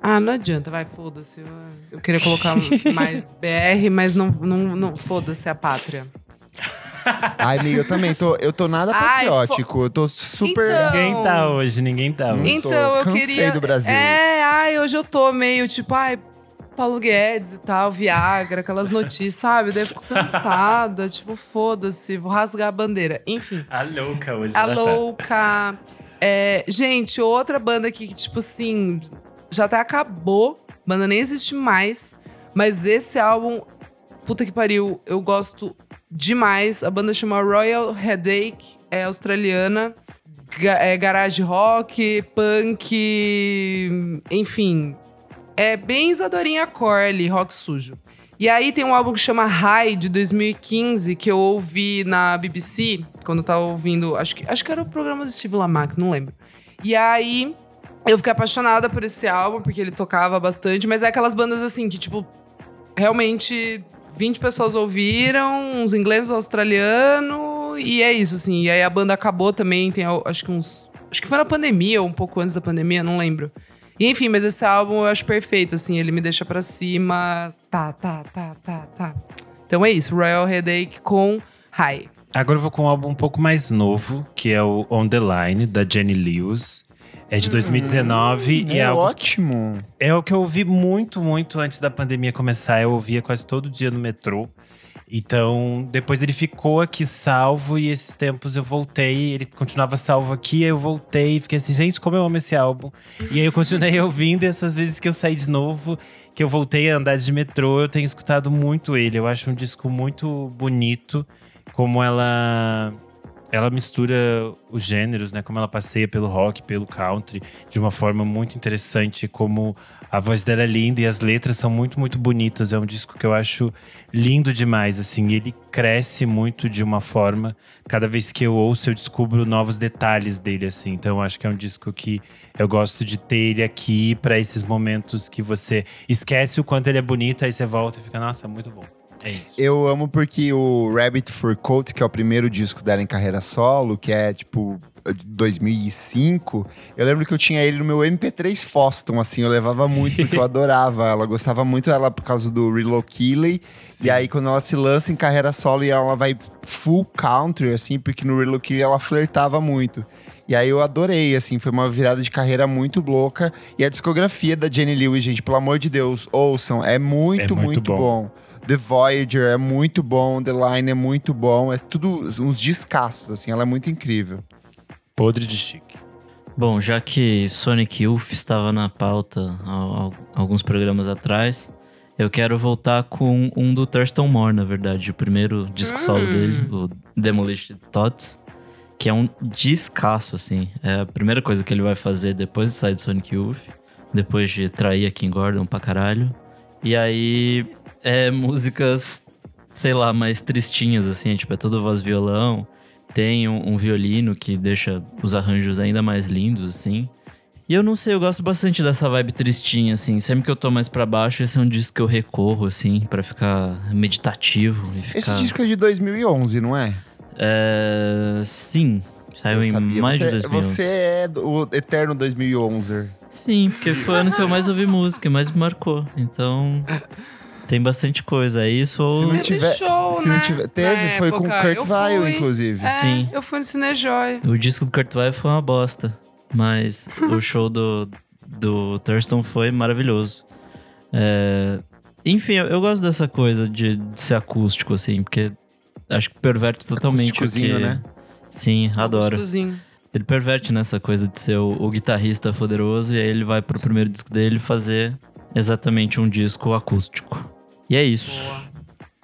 Ah, não adianta, vai, foda-se. Eu, eu queria colocar mais BR, mas não, não, não foda-se a pátria. Ai, amiga, eu também tô. Eu tô nada Ai, patriótico. Eu tô super. Então- Ninguém tá hoje, ninguém tá hoje. Hum. tô- Então, eu cansei queria. do Brasil. É, ai, hoje eu tô meio tipo, ai, Paulo Guedes e tal, Viagra, aquelas notícias, sabe? Daí eu fico cansada, tipo, foda-se, vou rasgar a bandeira. Enfim. A louca hoje. A né? louca. É, gente, outra banda aqui que, tipo assim, já até acabou. Banda nem existe mais. Mas esse álbum, puta que pariu, eu gosto demais. A banda chama Royal Headache, é australiana. Ga- é garage rock, punk, enfim. É bem Isadorinha Corley, rock sujo. E aí tem um álbum que chama High, de 2015, que eu ouvi na BBC, quando eu tava ouvindo. Acho que, acho que era o programa do Steve Lamack, não lembro. E aí eu fiquei apaixonada por esse álbum, porque ele tocava bastante, mas é aquelas bandas assim que, tipo, realmente 20 pessoas ouviram, uns ingleses, um australiano, e é isso, assim. E aí a banda acabou também, tem acho que uns. Acho que foi na pandemia, ou um pouco antes da pandemia, não lembro. E, enfim, mas esse álbum eu acho perfeito, assim, ele me deixa pra cima. Tá, tá, tá, tá, tá. Então é isso, Royal Headache com High. Agora eu vou com um álbum um pouco mais novo, que é o On The Line, da Jenny Lewis. É de 2019 Hum, e é, é algo, ótimo. é o que eu ouvi muito, muito antes da pandemia começar. Eu ouvia quase todo dia no metrô. Então, depois ele ficou aqui salvo e esses tempos eu voltei, ele continuava salvo aqui, aí eu voltei e fiquei assim, gente, como eu amo esse álbum. E aí eu continuei ouvindo e essas vezes que eu saí de novo, que eu voltei a andar de metrô, eu tenho escutado muito ele. Eu acho um disco muito bonito, como ela ela mistura os gêneros, né? Como ela passeia pelo rock, pelo country, de uma forma muito interessante. Como a voz dela é linda e as letras são muito, muito bonitas. É um disco que eu acho lindo demais, assim. Ele cresce muito de uma forma. Cada vez que eu ouço, eu descubro novos detalhes dele, assim. Então, eu acho que é um disco que eu gosto de ter ele aqui para esses momentos que você esquece o quanto ele é bonito, aí você volta e fica, nossa, muito bom. É isso. Eu amo porque o Rabbit Fur Coat, que é o primeiro disco dela em carreira solo, que é tipo de 2005, eu lembro que eu tinha ele no meu MP3 Foston, assim, eu levava muito porque eu adorava ela, gostava muito dela por causa do Reload Keeley, e aí quando ela se lança em carreira solo e ela vai full country, assim, porque no Reload Keeley ela flertava muito. E aí eu adorei, assim, foi uma virada de carreira muito louca. E a discografia da Jenny Lewis, gente, pelo amor de Deus, ouçam, é muito, É muito muito, bom. bom. The Voyager é muito bom, The Line é muito bom, é tudo uns descassos, assim, ela é muito incrível. Podre de chique. Bom, já que Sonic Youth estava na pauta alguns programas atrás, eu quero voltar com um do Thurston Moore, na verdade, o primeiro disco solo dele, o Demolished Thoughts, que é um descasso, assim. É a primeira coisa que ele vai fazer depois de sair do Sonic Youth, depois de trair a Kim Gordon pra caralho. E aí, é músicas, sei lá, mais tristinhas, assim, tipo, é tudo voz violão. Tem um, um violino que deixa os arranjos ainda mais lindos, assim. E eu não sei, eu gosto bastante dessa vibe tristinha, assim. Sempre que eu tô mais pra baixo, esse é um disco que eu recorro, assim, pra ficar meditativo e ficar... Esse disco é de 2011, não é? É... Sim, saiu em mais você, de 2011. Você é do- o eterno 2011. Sim, porque foi o ano que eu mais ouvi música, mais me marcou. Então, tem bastante coisa. É isso ou... Se não Teve tiver- show, se né? não tiver- teve, Na foi com época. Kurt fui. inclusive. É, Sim. eu fui no Cinejoy. O disco do Kurt Weill foi uma bosta, mas o show do, do Thurston foi maravilhoso. É, Enfim, eu, eu gosto dessa coisa de, de ser acústico, assim, porque acho que perverte totalmente o que... Né? Sim, adoro. Ele perverte nessa coisa de ser o, o guitarrista poderoso e aí ele vai pro primeiro disco dele fazer exatamente um disco acústico. E é isso. Boa.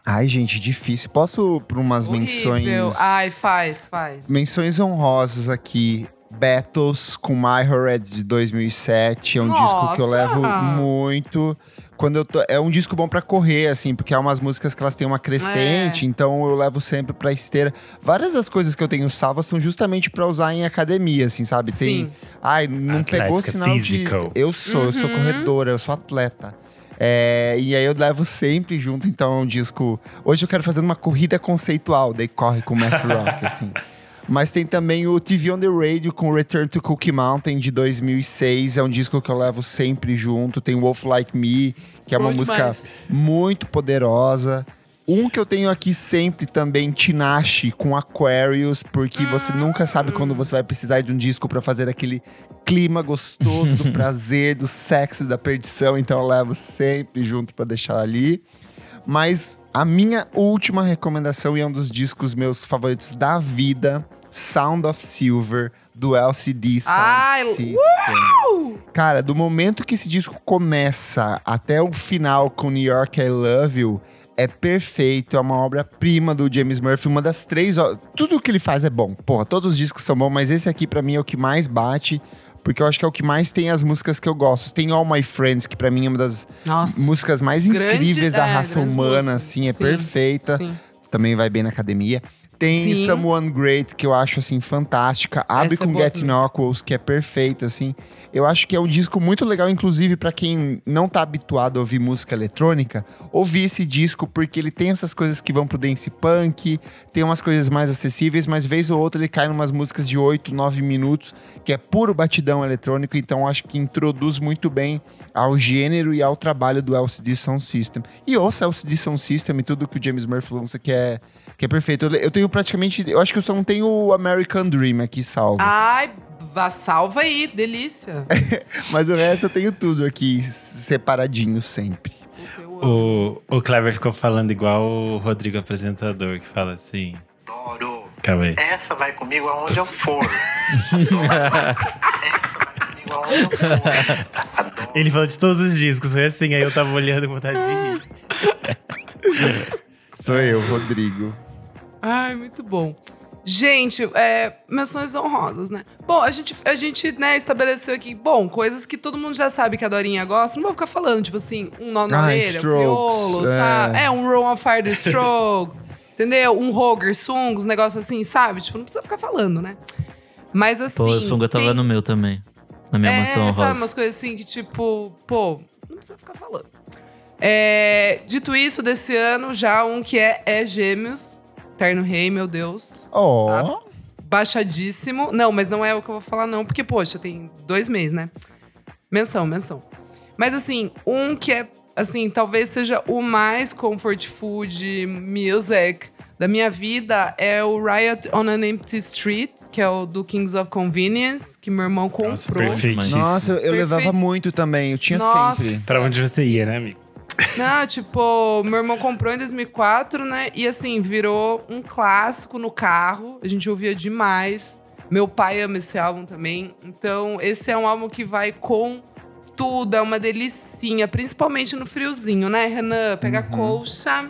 Ai, gente, difícil. Posso por umas Horrível. menções. Ai, faz, faz. Menções honrosas aqui. Battles com My Red de 2007. É um disco que eu Nossa! levo muito. Quando eu tô, é um disco bom pra correr, assim, porque há umas músicas que elas têm uma crescente, É. então eu levo sempre pra esteira. Várias das coisas que eu tenho salvas são justamente pra usar em academia, assim, sabe? Tem, Sim. ai, não Atlética, pegou sinal physical. de. Eu sou, eu sou Uhum. corredora, eu sou atleta. É, e aí eu levo sempre junto, então é um disco. Hoje eu quero fazer uma corrida conceitual, daí corre com Math Rock, assim. Mas tem também o TV on the Radio com Return to Cookie Mountain de 2006. É um disco que eu levo sempre junto. Tem Wolf Like Me, que é uma Bom música demais. muito poderosa. Um que eu tenho aqui sempre também, Tinashe, com Aquarius, porque você nunca sabe quando você vai precisar de um disco pra fazer aquele clima gostoso do prazer, do sexo da perdição. Então eu levo sempre junto pra deixar ali. Mas a minha última recomendação, e é um dos discos meus favoritos da vida, Sound of Silver, do LCD Sound Ai, System. Cara, do momento que esse disco começa até o final com New York I Love You, é perfeito, é uma obra-prima do James Murphy, uma das três. Tudo que ele faz é bom. Porra, todos os discos são bons, mas esse aqui pra mim é o que mais bate, porque eu acho que é o que mais tem as músicas que eu gosto. Tem All My Friends, que pra mim é uma das Nossa. músicas mais Grande- incríveis da é, raça humana, músicas. assim, é Sim, perfeita. Sim. Também vai bem na academia. Tem Sim. Someone Great, que eu acho, assim, fantástica. Abre Essa é com boa Get. Knuckles, que é perfeita, assim. Eu acho que é um disco muito legal, inclusive, pra quem não tá habituado a ouvir música eletrônica, ouvir esse disco, porque ele tem essas coisas que vão pro dance punk, tem umas coisas mais acessíveis, mas vez ou outra ele cai numas músicas de 8, 9 minutos, que é puro batidão eletrônico, então acho que introduz muito bem ao gênero e ao trabalho do LCD Sound System. E ouça LCD Sound System e tudo que o James Murphy lança que é, que é perfeito. Eu, eu tenho praticamente, eu acho que eu só não tenho o American Dream aqui salvo. Ai, salva aí, delícia. Mas o resto eu tenho tudo aqui, separadinho sempre. O, o Clever ficou falando igual o Rodrigo apresentador, que fala assim. Adoro. Calma aí. Essa vai comigo aonde eu for. Essa vai comigo aonde eu for. Adoro. Ele falou de todos os discos, foi assim, aí eu tava olhando com vontade de rir. Sou eu, Rodrigo. Ai, muito bom. Gente, é, menções honrosas, né? Bom, a gente, a gente né, estabeleceu aqui, bom, coisas que todo mundo já sabe que a Dorinha gosta. Não vou ficar falando, tipo assim, um nó na Ah, orelha, um criolo, é. sabe? É, um Roll on Fire the Strokes, entendeu? Um Roger Songs, um negócio assim, sabe? Tipo, não precisa ficar falando, né? Mas assim. Pô, o Sunga tava tem- no meu também. Na minha é, mansão sabe, rosa. umas coisas assim que, tipo, pô, não precisa ficar falando. É, dito isso, desse ano, já um que é, é Gêmeos, Terno Rei, meu Deus. Ó. Tá. Baixadíssimo. Não, mas não é o que eu vou falar, não, porque, poxa, tem dois meses, né? Menção, menção. Mas assim, um que é, assim, talvez seja o mais comfort food music da minha vida é o Riot on an Empty Street, que é o do Kings of Convenience, que meu irmão comprou. Nossa. Nossa, eu, eu levava muito também. Eu tinha Nossa. sempre. Pra onde você ia, né, amigo? Não, tipo, meu irmão comprou em 2004, né? E assim, virou um clássico no carro. A gente ouvia demais. Meu pai ama esse álbum também. Então, esse é um álbum que vai com tudo. É uma delicinha. Principalmente no friozinho, né, Renan? Pega a colcha.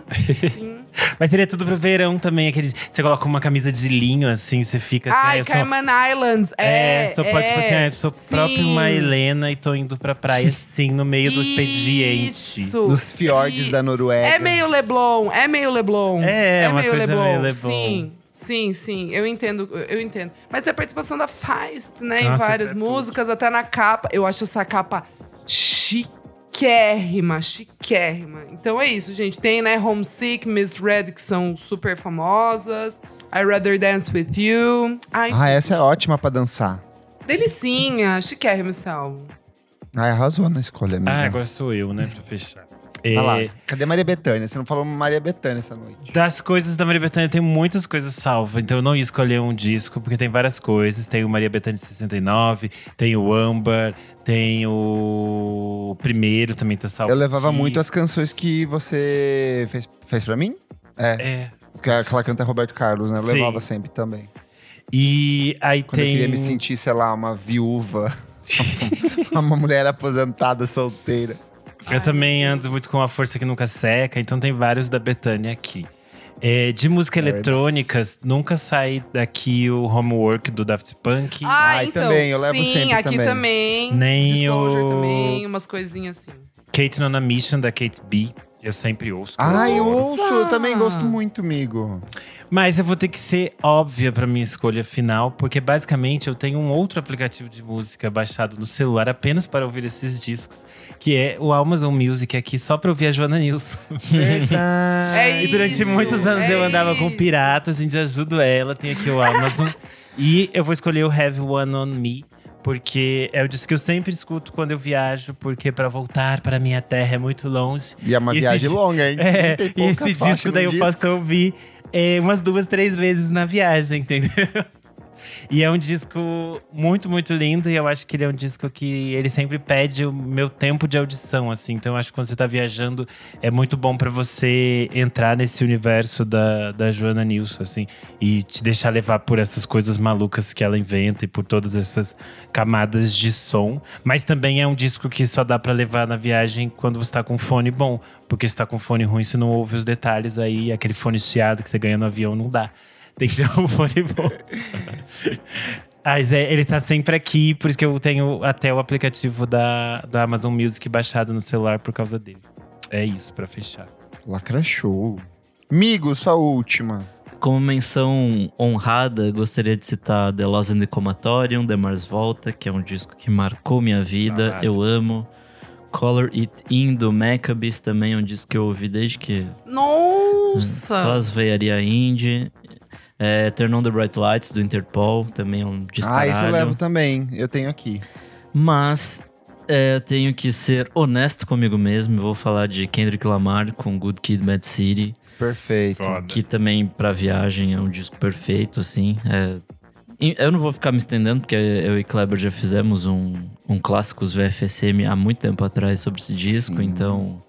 Sim. Mas seria tudo pro verão também. Aqueles, você coloca uma camisa de linho, assim, você fica assim. ah, eu sou, Cayman Islands. É, é, só pode, tipo assim, ah, eu sou Sim. próprio uma Helena e tô indo pra praia, assim, no meio do expediente. Isso. Nos fiordes E da Noruega. É meio Leblon, é meio Leblon. É, uma meio coisa Leblon. meio Leblon. Sim, sim, sim. Eu entendo, eu entendo. Mas tem a participação da Feist, né? em Nossa, várias é tudo. músicas, até na capa. Eu acho essa capa chiquérrima, chiquérrima. Então é isso, gente. Tem, né, Homesick, Miss Red, que são super famosas. I Rather Dance With You. Ai, Ah, essa é ótima pra dançar. delicinha. Chiquérrimo esse álbum. Ai, arrasou na escolha, amiga. Ah, agora sou eu, né, pra fechar. Olha lá, É, cadê Maria Bethânia? Você não falou Maria Bethânia essa noite. Das coisas da Maria Bethânia, tem muitas coisas salvas. Então eu não ia escolher um disco, porque tem várias coisas. Tem o Maria Bethânia de 69, tem o Amber, tem o primeiro também tá salvo. Eu levava aqui. muito as canções que você fez, fez pra mim? É. É. Que aquela canta é Roberto Carlos, né? Eu Sim. levava sempre também. E aí Quando eu tem. queria me sentir, sei lá, uma viúva. uma mulher aposentada, solteira. Eu também ando muito com a força que nunca seca, então tem vários da Bethânia aqui. É, de música eletrônica, nunca sai daqui o Homework do Daft Punk. Ah, Ai, então. também, eu levo sim, sempre aqui também. também. Nem Disclosure o- também, umas coisinhas assim. Kate on a Mission, da Kate B. Eu sempre ouço. Ai, eu ouço, eu também gosto muito, amigo. Mas eu vou ter que ser óbvia pra minha escolha final, porque basicamente eu tenho um outro aplicativo de música baixado no celular apenas para ouvir esses discos, que é o Amazon Music aqui só pra ouvir a Joana Nilson. Verdade. É E durante Isso, muitos anos é eu andava com pirata, a gente ajuda ela, tem aqui o Amazon. e eu vou escolher o Have One on Me, porque é o disco que eu sempre escuto quando eu viajo, porque pra voltar para minha terra é muito longe. E é uma Esse viagem longa, hein? É, e esse disco daí eu disco. posso ouvir é, umas duas, três vezes na viagem, entendeu? E é um disco muito, muito lindo. E eu acho que ele é um disco que ele sempre pede o meu tempo de audição, assim. Então eu acho que quando você tá viajando, é muito bom pra você entrar nesse universo da, da Joana Nilson, assim. E te deixar levar por essas coisas malucas que ela inventa e por todas essas camadas de som. Mas também é um disco que só dá pra levar na viagem quando você tá com fone bom. Porque se tá com fone ruim, você não ouve os detalhes aí. Aquele fone chiado que você ganha no avião não dá. Tem que ter um fone bom. Mas é, ele tá sempre aqui, por isso que eu tenho até o aplicativo da, da Amazon Music baixado no celular por causa dele. É isso, pra fechar. Lacra show. Migo, sua última. Como menção honrada, gostaria de citar The Lost in the Comatorium, The Mars Volta, que é um disco que marcou minha vida, Babado. eu amo. Color It In, do Maccabees, também é um disco que eu ouvi desde que só Nossa! as veiaria indie. É, Turn On The Bright Lights, do Interpol, também é um disco Ah, isso eu levo também. Eu tenho aqui. Mas é, eu tenho que ser honesto comigo mesmo. Vou falar de Kendrick Lamar com Good Kid, Mad City. Perfeito. Foda. Que também, pra viagem, é um disco perfeito, assim. É eu não vou ficar me estendendo, porque eu e Kleber já fizemos um, um clássicos VFSM há muito tempo atrás sobre esse disco, Sim. então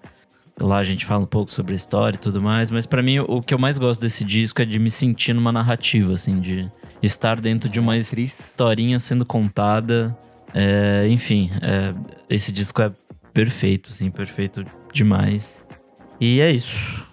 lá a gente fala um pouco sobre a história e tudo mais, mas pra mim o que eu mais gosto desse disco é de me sentir numa narrativa, assim, de estar dentro de uma historinha sendo contada. É, enfim, é, esse disco é perfeito, assim, perfeito demais. E é isso.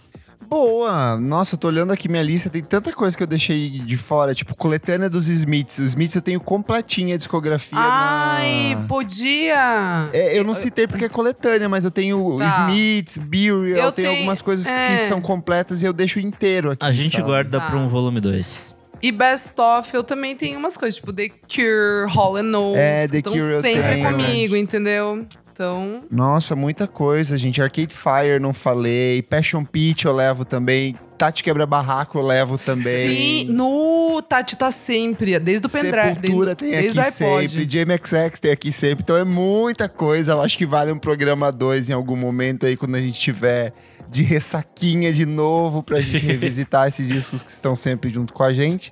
Boa! Nossa, eu tô olhando aqui minha lista, tem tanta coisa que eu deixei de fora, tipo, coletânea dos Smiths. Os Smiths eu tenho completinha a discografia Ai, na... podia! É, eu não citei porque é coletânea, mas eu tenho Tá. Smiths, Burial, Eu tem tenho- algumas coisas que, é. que são completas e eu deixo inteiro aqui. A gente sabe? guarda Tá. pra um volume 2. E Best Of, eu também tenho umas coisas, tipo The Cure, Hall Notes, É, que The estão sempre tenho, comigo, entendeu? Então, Nossa, muita coisa, gente. Arcade Fire, não falei. Passion Pit eu levo também. Tati Quebra Barraco eu levo também. sim, no Tati tá sempre, desde o pendrive, Sepultura desde, tem desde aqui sempre, JMXX tem aqui sempre, então é muita coisa. Eu acho que vale um programa 2 em algum momento aí, quando a gente tiver de ressaquinha de novo, pra gente revisitar esses discos que estão sempre junto com a gente.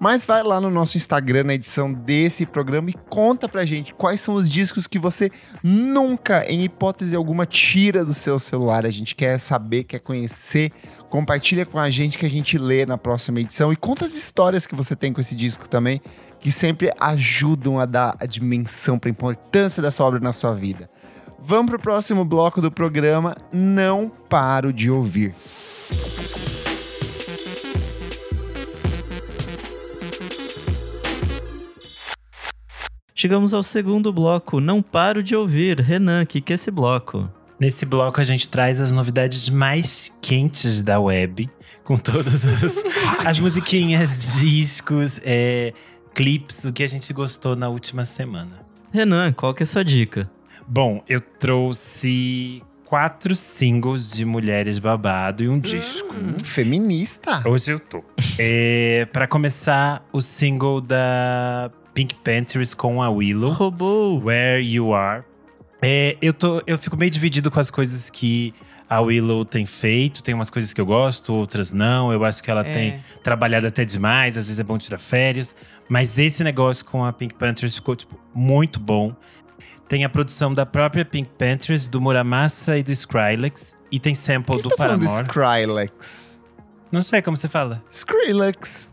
Mas vai lá no nosso Instagram, na edição desse programa, e conta pra gente quais são os discos que você nunca, em hipótese alguma, tira do seu celular. A gente quer saber, quer conhecer. Compartilha com a gente que a gente lê na próxima edição. E conta as histórias que você tem com esse disco também, que sempre ajudam a dar a dimensão para a importância dessa obra na sua vida. Vamos pro próximo bloco do programa. Não paro de ouvir. Chegamos ao segundo bloco. Não paro de ouvir. Renan, o que, que é esse bloco? Nesse bloco a gente traz as novidades mais quentes da web, com todas as, as musiquinhas, discos, é, clips, o que a gente gostou na última semana. Renan, qual que é a sua dica? Bom, eu trouxe quatro singles de Mulheres Babado e um disco. Hum, feminista. Hoje eu tô. É, para começar, o single da Pink Panthers com a Willow. Roubou. Where You Are. É, eu, tô, eu fico meio dividido com as coisas que a Willow tem feito. Tem umas coisas que eu gosto, outras não. Eu acho que ela É. tem trabalhado até demais, às vezes é bom tirar férias. Mas esse negócio com a Pink Panthers ficou, tipo, muito bom. Tem a produção da própria Pink Panthers, do Muramasa e do Skrillex. E tem sample que do você tá falando Paramore. Skrillex? Não sei como você fala. Skrillex.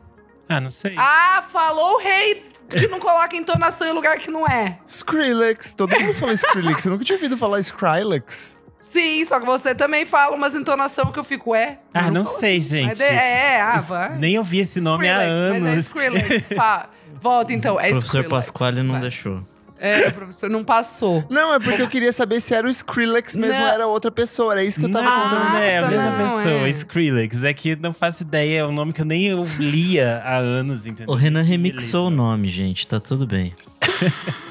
Ah, não sei. Ah, falou o rei que não coloca entonação em lugar que não é. Skrillex. Todo mundo fala Skrillex. Eu nunca tinha ouvido falar Skrillex. Sim, só que você também fala umas entonação que eu fico, é? Ah, não falo sei, assim. gente. Mas de- é, ah, vai. Nem ouvi esse nome há Skrillex, Mas é anos. Skrillex. Pá, volta então, é o professor Skrillex. Pasquale não Vai. deixou. É, o professor não passou. Não, é porque eu queria saber se era o Skrillex mesmo Não. ou era outra pessoa. Era isso que eu tava não, tentando. não é a tá, mesma não, pessoa, é. Skrillex. É que não faço ideia, é um nome que eu nem eu lia há anos, entendeu? O Renan remixou o nome, gente. Tá tudo bem.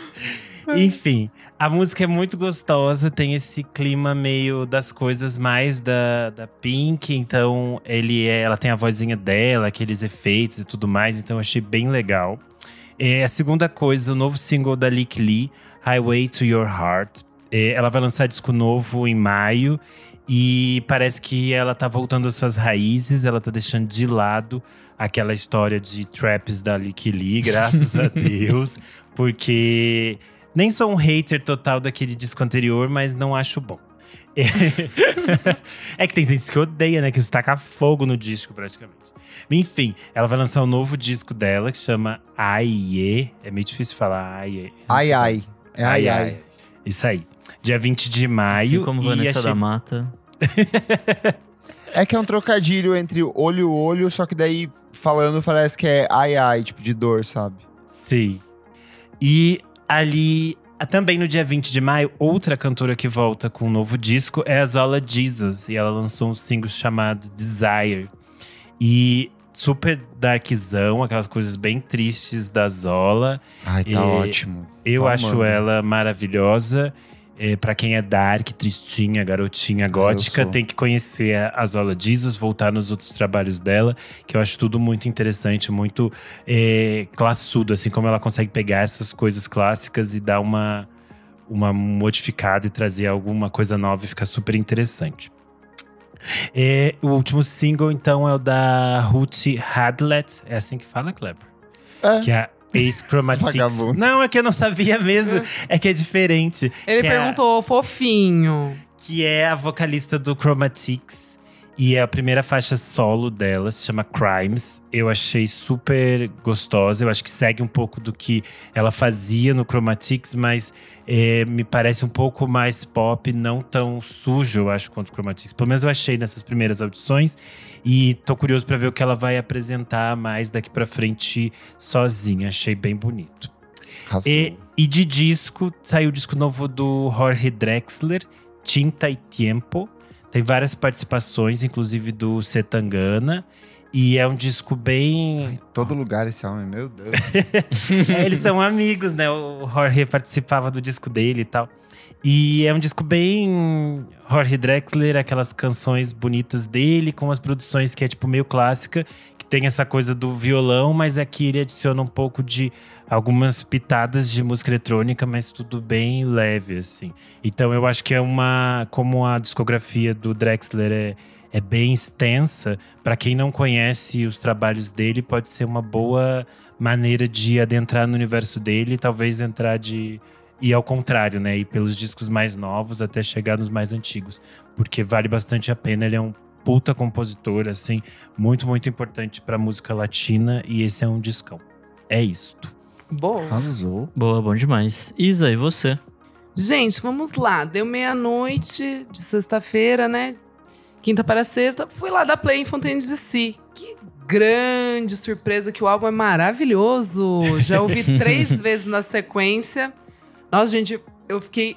Enfim, a música é muito gostosa, tem esse clima meio das coisas mais da, da Pink, então ele é, ela tem a vozinha dela, aqueles efeitos e tudo mais, então eu achei bem legal. É, a segunda coisa, o novo single da Lick Lee, Highway to Your Heart. É, ela vai lançar disco novo em maio e parece que ela tá voltando às suas raízes, ela tá deixando de lado aquela história de traps da Lick Lee, graças a Deus, porque nem sou um hater total daquele disco anterior, mas não acho bom. É, que tem gente que odeia, né? Que se taca fogo no disco, praticamente. Enfim, ela vai lançar um novo disco dela que chama Aie. É meio difícil falar Aie. Ai, ai. É ai, ai. Isso aí. Dia 20 de maio. Assim como e Vanessa achei- da Mata. É que é um trocadilho entre olho olho, só que daí falando parece que é ai ai, tipo de dor, sabe? Sim. E ali, também no dia 20 de maio, outra cantora que volta com um novo disco é a Zola Jesus. E ela lançou um single chamado Desire. E super darkzão, aquelas coisas bem tristes da Zola. Ai, tá E- ótimo. Eu Tô acho amando. ela maravilhosa. É, para quem é dark, tristinha, garotinha, gótica, sou. tem que conhecer a a Zola Jesus, voltar nos outros trabalhos dela, que eu acho tudo muito interessante, muito é, classudo, assim como ela consegue pegar essas coisas clássicas e dar uma, uma modificada e trazer alguma coisa nova e ficar super interessante. É, o último single, então, é o da Ruth Hadlet. É assim que fala, Kleber? É. Que é Ace Chromatics. Não, é que eu não sabia mesmo. É que é diferente. Ele Que é a- perguntou, fofinho. que é a vocalista do Chromatics. E é a primeira faixa solo dela, se chama Crimes. Eu achei super gostosa. Eu acho que segue um pouco do que ela fazia no Chromatics, mas é, me parece um pouco mais pop, não tão sujo, eu acho, quanto o Chromatics. Pelo menos eu achei nessas primeiras audições. E tô curioso pra ver o que ela vai apresentar mais daqui pra frente sozinha. Achei bem bonito. E, e de disco, saiu o disco novo do Jorge Drexler, Tinta e Tiempo. Tem várias participações, inclusive do Setangana. E é um disco bem. Em todo lugar esse homem, meu Deus. É, eles são amigos, né? O Jorge participava do disco dele e tal. E é um disco bem Jorge Drexler, aquelas canções bonitas dele, com as produções que é tipo meio clássica, que tem essa coisa do violão, mas aqui ele adiciona um pouco de algumas pitadas de música eletrônica, mas tudo bem leve, assim. Então eu acho que é uma. Como a discografia do Drexler é, é bem extensa, para quem não conhece os trabalhos dele, pode ser uma boa maneira de adentrar no universo dele e talvez entrar de. E ao contrário, né? Ir pelos discos mais novos até chegar nos mais antigos. Porque vale bastante a pena. Ele é um puta compositor, assim, muito, muito importante pra música latina. E esse é um discão. É isto. Bom. Arrasou. Boa, bom demais. Isa, e você? Gente, vamos lá. Deu meia-noite de sexta-feira, né? Quinta para sexta. Fui lá da Play em Fontaine DC. Que grande surpresa que o álbum é maravilhoso. Já ouvi três vezes na sequência. Nossa, gente, eu fiquei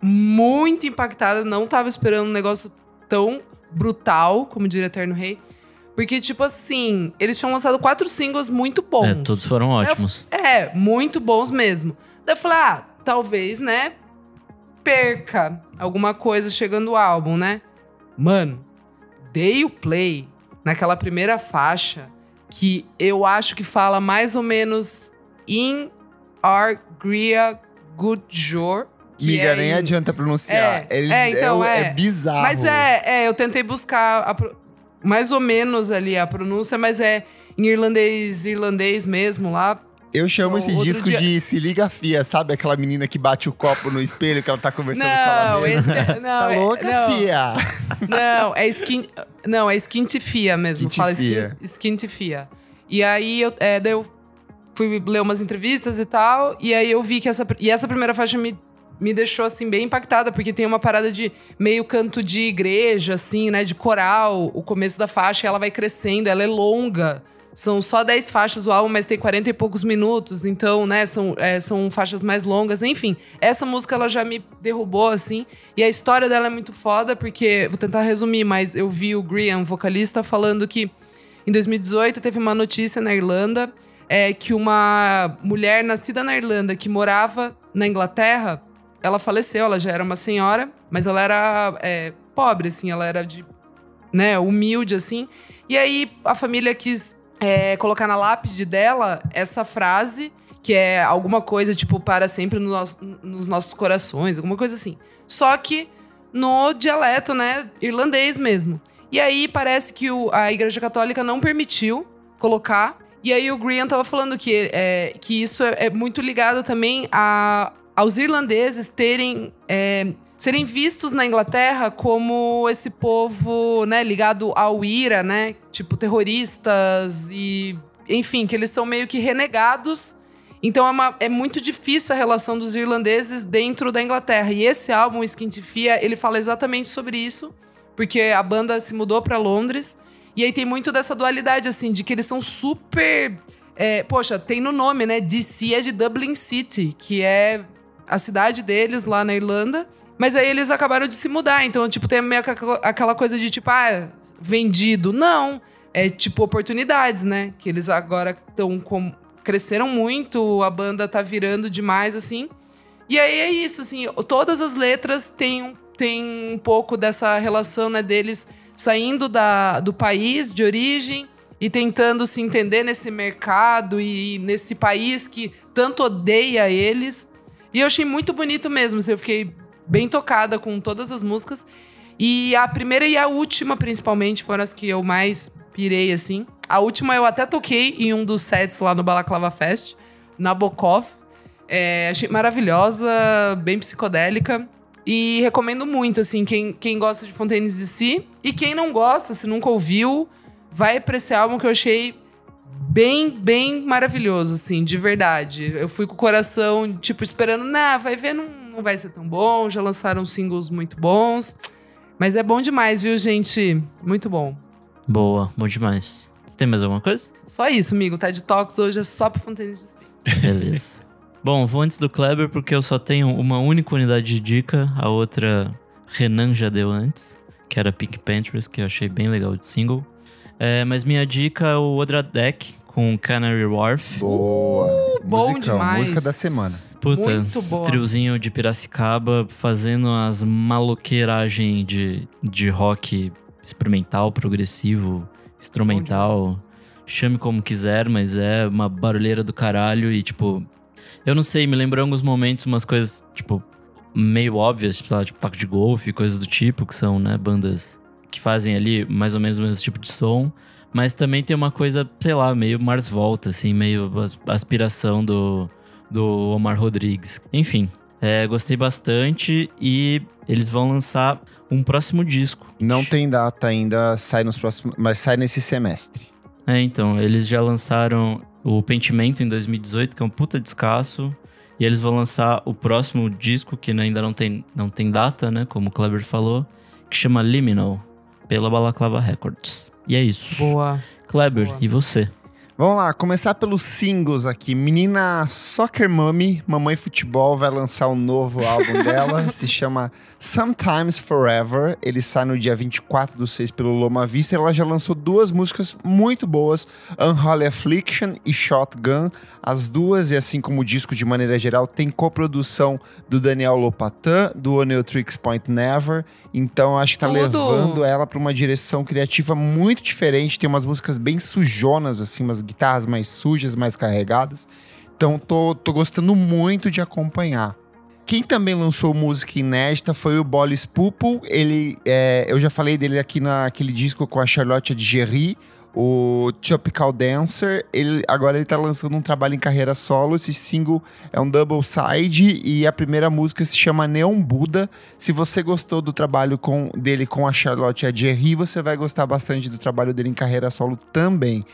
muito impactada. Não tava esperando um negócio tão brutal, como diria Eterno Rei. Porque, tipo assim, eles tinham lançado quatro singles muito bons. É, todos foram ótimos. É, muito bons mesmo. Daí eu falei, ah, talvez, né? Perca alguma coisa chegando o álbum, né? Mano, dei o play naquela primeira faixa que eu acho que fala mais ou menos in Argria Good Jor. que Miga, é nem em- adianta pronunciar. É, Ele é, então, o- é. bizarro. Mas é, é, eu tentei buscar a pro- mais ou menos ali a pronúncia, mas é em irlandês, irlandês mesmo lá. Eu chamo o esse disco dia- de Se Liga Fia, sabe? Aquela menina que bate o copo no espelho que ela tá conversando com ela Não, mesma. esse é, não, Tá é- louca, não, fia? Não, é skin, não, é skintifia mesmo, fala skin, Skintifia. skintifia. E aí eu, é, daí eu fui ler umas entrevistas e tal, e aí eu vi que essa e essa primeira faixa me me deixou assim bem impactada, porque tem uma parada de meio canto de igreja assim, né, de coral, o começo da faixa, ela vai crescendo, ela é longa. São só 10 faixas o álbum, mas tem 40 e poucos minutos, então, né, são, é, são faixas mais longas. Enfim, essa música ela já me derrubou, assim. E a história dela é muito foda, porque, vou tentar resumir, mas eu vi o Graham, vocalista, falando que em 2018 teve uma notícia na Irlanda é, que uma mulher nascida na Irlanda que morava na Inglaterra, ela faleceu, ela já era uma senhora, mas ela era é, pobre, assim, ela era de, né, humilde, assim. E aí a família quis é, colocar na lápide dela essa frase, que é alguma coisa tipo para sempre no nosso- nos nossos corações, alguma coisa assim. Só que no dialeto, né, irlandês mesmo. E aí parece que o- a Igreja Católica não permitiu colocar. E aí o Graham tava falando que, é, que isso é, é muito ligado também a, aos irlandeses terem. é, serem vistos na Inglaterra como esse povo, né, ligado ao IRA, né? Tipo, terroristas e. Enfim, que eles são meio que renegados. Então é, uma- é muito difícil a relação dos irlandeses dentro da Inglaterra. E esse álbum, Skintifia, ele fala exatamente sobre isso, porque a banda se mudou para Londres. E aí tem muito dessa dualidade, assim, de que eles são super. é, poxa, tem no nome, né? DC é de Dublin City, que é a cidade deles lá na Irlanda. Mas aí eles acabaram de se mudar. Então, tipo, tem meio que aquela- coisa de tipo, ah, vendido. Não. É tipo oportunidades, né? Que eles agora estão com. Cresceram muito, a banda tá virando demais, assim. E aí é isso, assim, todas as letras têm, têm um pouco dessa relação, né, deles saindo da, do país de origem e tentando se entender nesse mercado e nesse país que tanto odeia eles. E eu achei muito bonito mesmo, assim, eu fiquei bem tocada com todas as músicas. E a primeira e a última, principalmente, foram as que eu mais pirei, assim. A última eu até toquei em um dos sets lá no Balaclava Fest, Nabokov. É, achei maravilhosa, bem psicodélica. E recomendo muito, assim, quem, quem gosta de Fontaines DC. E quem não gosta, se nunca ouviu, vai pra esse álbum que eu achei bem, bem maravilhoso, assim, de verdade. Eu fui com o coração, tipo, esperando, nah, vai ver, não, não vai ser tão bom. Já lançaram singles muito bons. Mas é bom demais, viu, gente? Muito bom. Boa, bom demais. Você tem mais alguma coisa? Só isso, amigo. TED Talks hoje é só pra Fontaines DC. Beleza. Bom, vou antes do Kleber porque eu só tenho uma única unidade de dica. A outra Renan já deu antes, que era Pink Panthers, que eu achei bem legal de single. É, mas minha dica é o Odra Deck com Canary Wharf. Boa. bom Musicão, demais. Música da semana. Puta, Muito boa. triozinho de Piracicaba fazendo as maloqueiragens de, de rock experimental, progressivo, instrumental. Chame como quiser, mas é uma barulheira do caralho e, tipo. Eu não sei, me lembrou em alguns momentos umas coisas, tipo, meio óbvias, tipo, lá, tipo Taco de Golfe, coisas do tipo, que são, né, bandas que fazem ali mais ou menos o mesmo tipo de som. Mas também tem uma coisa, sei lá, meio Mars Volta, assim, meio as- aspiração do, do Omar Rodrigues. Enfim, é, gostei bastante e eles vão lançar um próximo disco. Não tem data ainda, sai nos próximos, mas sai nesse semestre. É, então, eles já lançaram o Pentimento em 2018, que é um puta descasso. E eles vão lançar o próximo disco, que ainda não tem, não tem data, né? Como o Kleber falou, que chama Liminal, pela Balaclava Records. E é isso. Boa. Kleber, Boa. e você? Vamos lá, começar pelos singles aqui. Menina Soccer Mommy, Mamãe Futebol, vai lançar um novo álbum dela. se chama Sometimes Forever. Ele sai no dia 24 do 6 pelo Loma Vista. Ela já lançou duas músicas muito boas: Unholy Affliction e Shotgun. As duas, e assim como o disco de maneira geral, tem coprodução do Daniel Lopatan, do Oneotrix Point Never. Então acho que tá Tudo. levando ela pra uma direção criativa muito diferente. Tem umas músicas bem sujonas, assim, umas guitarras mais sujas, mais carregadas. Então tô, tô gostando muito de acompanhar. Quem também lançou música inédita foi o Bolis Pupul. Ele, é, eu já falei dele aqui naquele disco com a Charlotte Adgerry, o Tropical Dancer. Ele, agora ele tá lançando um trabalho em carreira solo. Esse single é um double side e a primeira música se chama Neon Buda. Se você gostou do trabalho com, dele com a Charlotte Adgerry, você vai gostar bastante do trabalho dele em carreira solo também.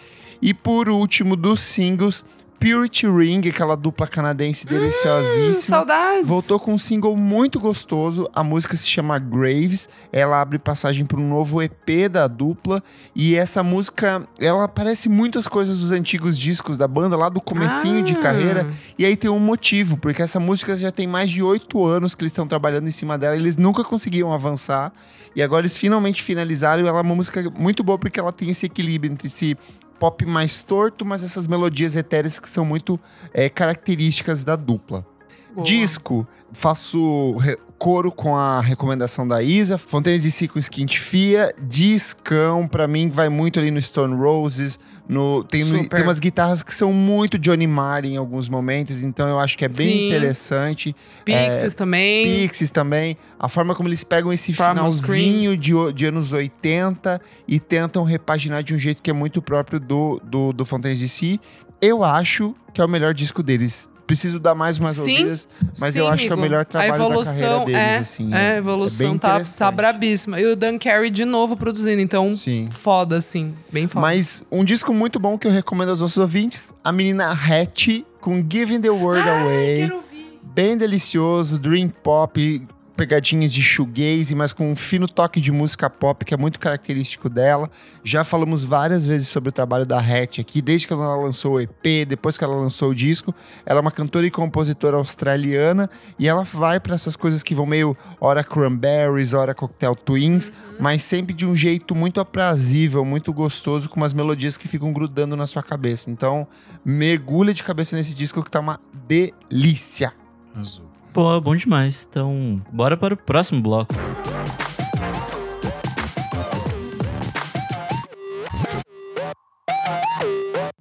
E por último, dos singles, Purity Ring, aquela dupla canadense deliciosíssima. Saudades. Voltou com um single muito gostoso. A música se chama Graves. Ela abre passagem para um novo EP da dupla. E essa música, ela parece muitas coisas dos antigos discos da banda, lá do comecinho de Ah. carreira. E aí tem um motivo, porque essa música já tem mais de oito anos que eles estão trabalhando em cima dela. Eles nunca conseguiam avançar. E agora eles finalmente finalizaram. E ela é uma música muito boa porque ela tem esse equilíbrio entre si pop mais torto, mas essas melodias etéreas que são muito é, características da dupla. Boa. Disco, faço coro com a recomendação da Isa. Fontaines DC com Skint Fia. Discão, pra mim, vai muito ali no Stone Roses. No, tem, no- tem umas guitarras que são muito Johnny Marr em alguns momentos, então eu acho que é bem Sim. interessante. Pixies também. Pixies também. A forma como eles pegam esse finalzinho de, de anos 80 e tentam repaginar de um jeito que é muito próprio do, do, do Fontaines DC. Eu acho que é o melhor disco deles. Preciso dar mais umas Sim. ouvidas, mas Sim, eu acho que é o amigo. melhor trabalho a evolução da carreira deles, é, assim. É, a evolução bem tá, tá brabíssima. E o Dan Carey de novo produzindo, então Sim. foda, assim. Bem foda. Mas um disco muito bom que eu recomendo aos nossos ouvintes, a menina Hatch com Giving the World Away. Quero ouvir. bem delicioso, dream pop, pegadinhas de shoegaze, mas com um fino toque de música pop que é muito característico dela. Já falamos várias vezes sobre o trabalho da Hatch aqui, desde que ela lançou o EP, depois que ela lançou o disco. Ela é uma cantora e compositora australiana e ela vai para essas coisas que vão meio hora cranberries, hora cocktail twins, mas sempre de um jeito muito aprazível, muito gostoso, com umas melodias que ficam grudando na sua cabeça. Então, mergulha de cabeça nesse disco que tá uma delícia. Azul. Pô, bom demais. Então, bora para o próximo bloco.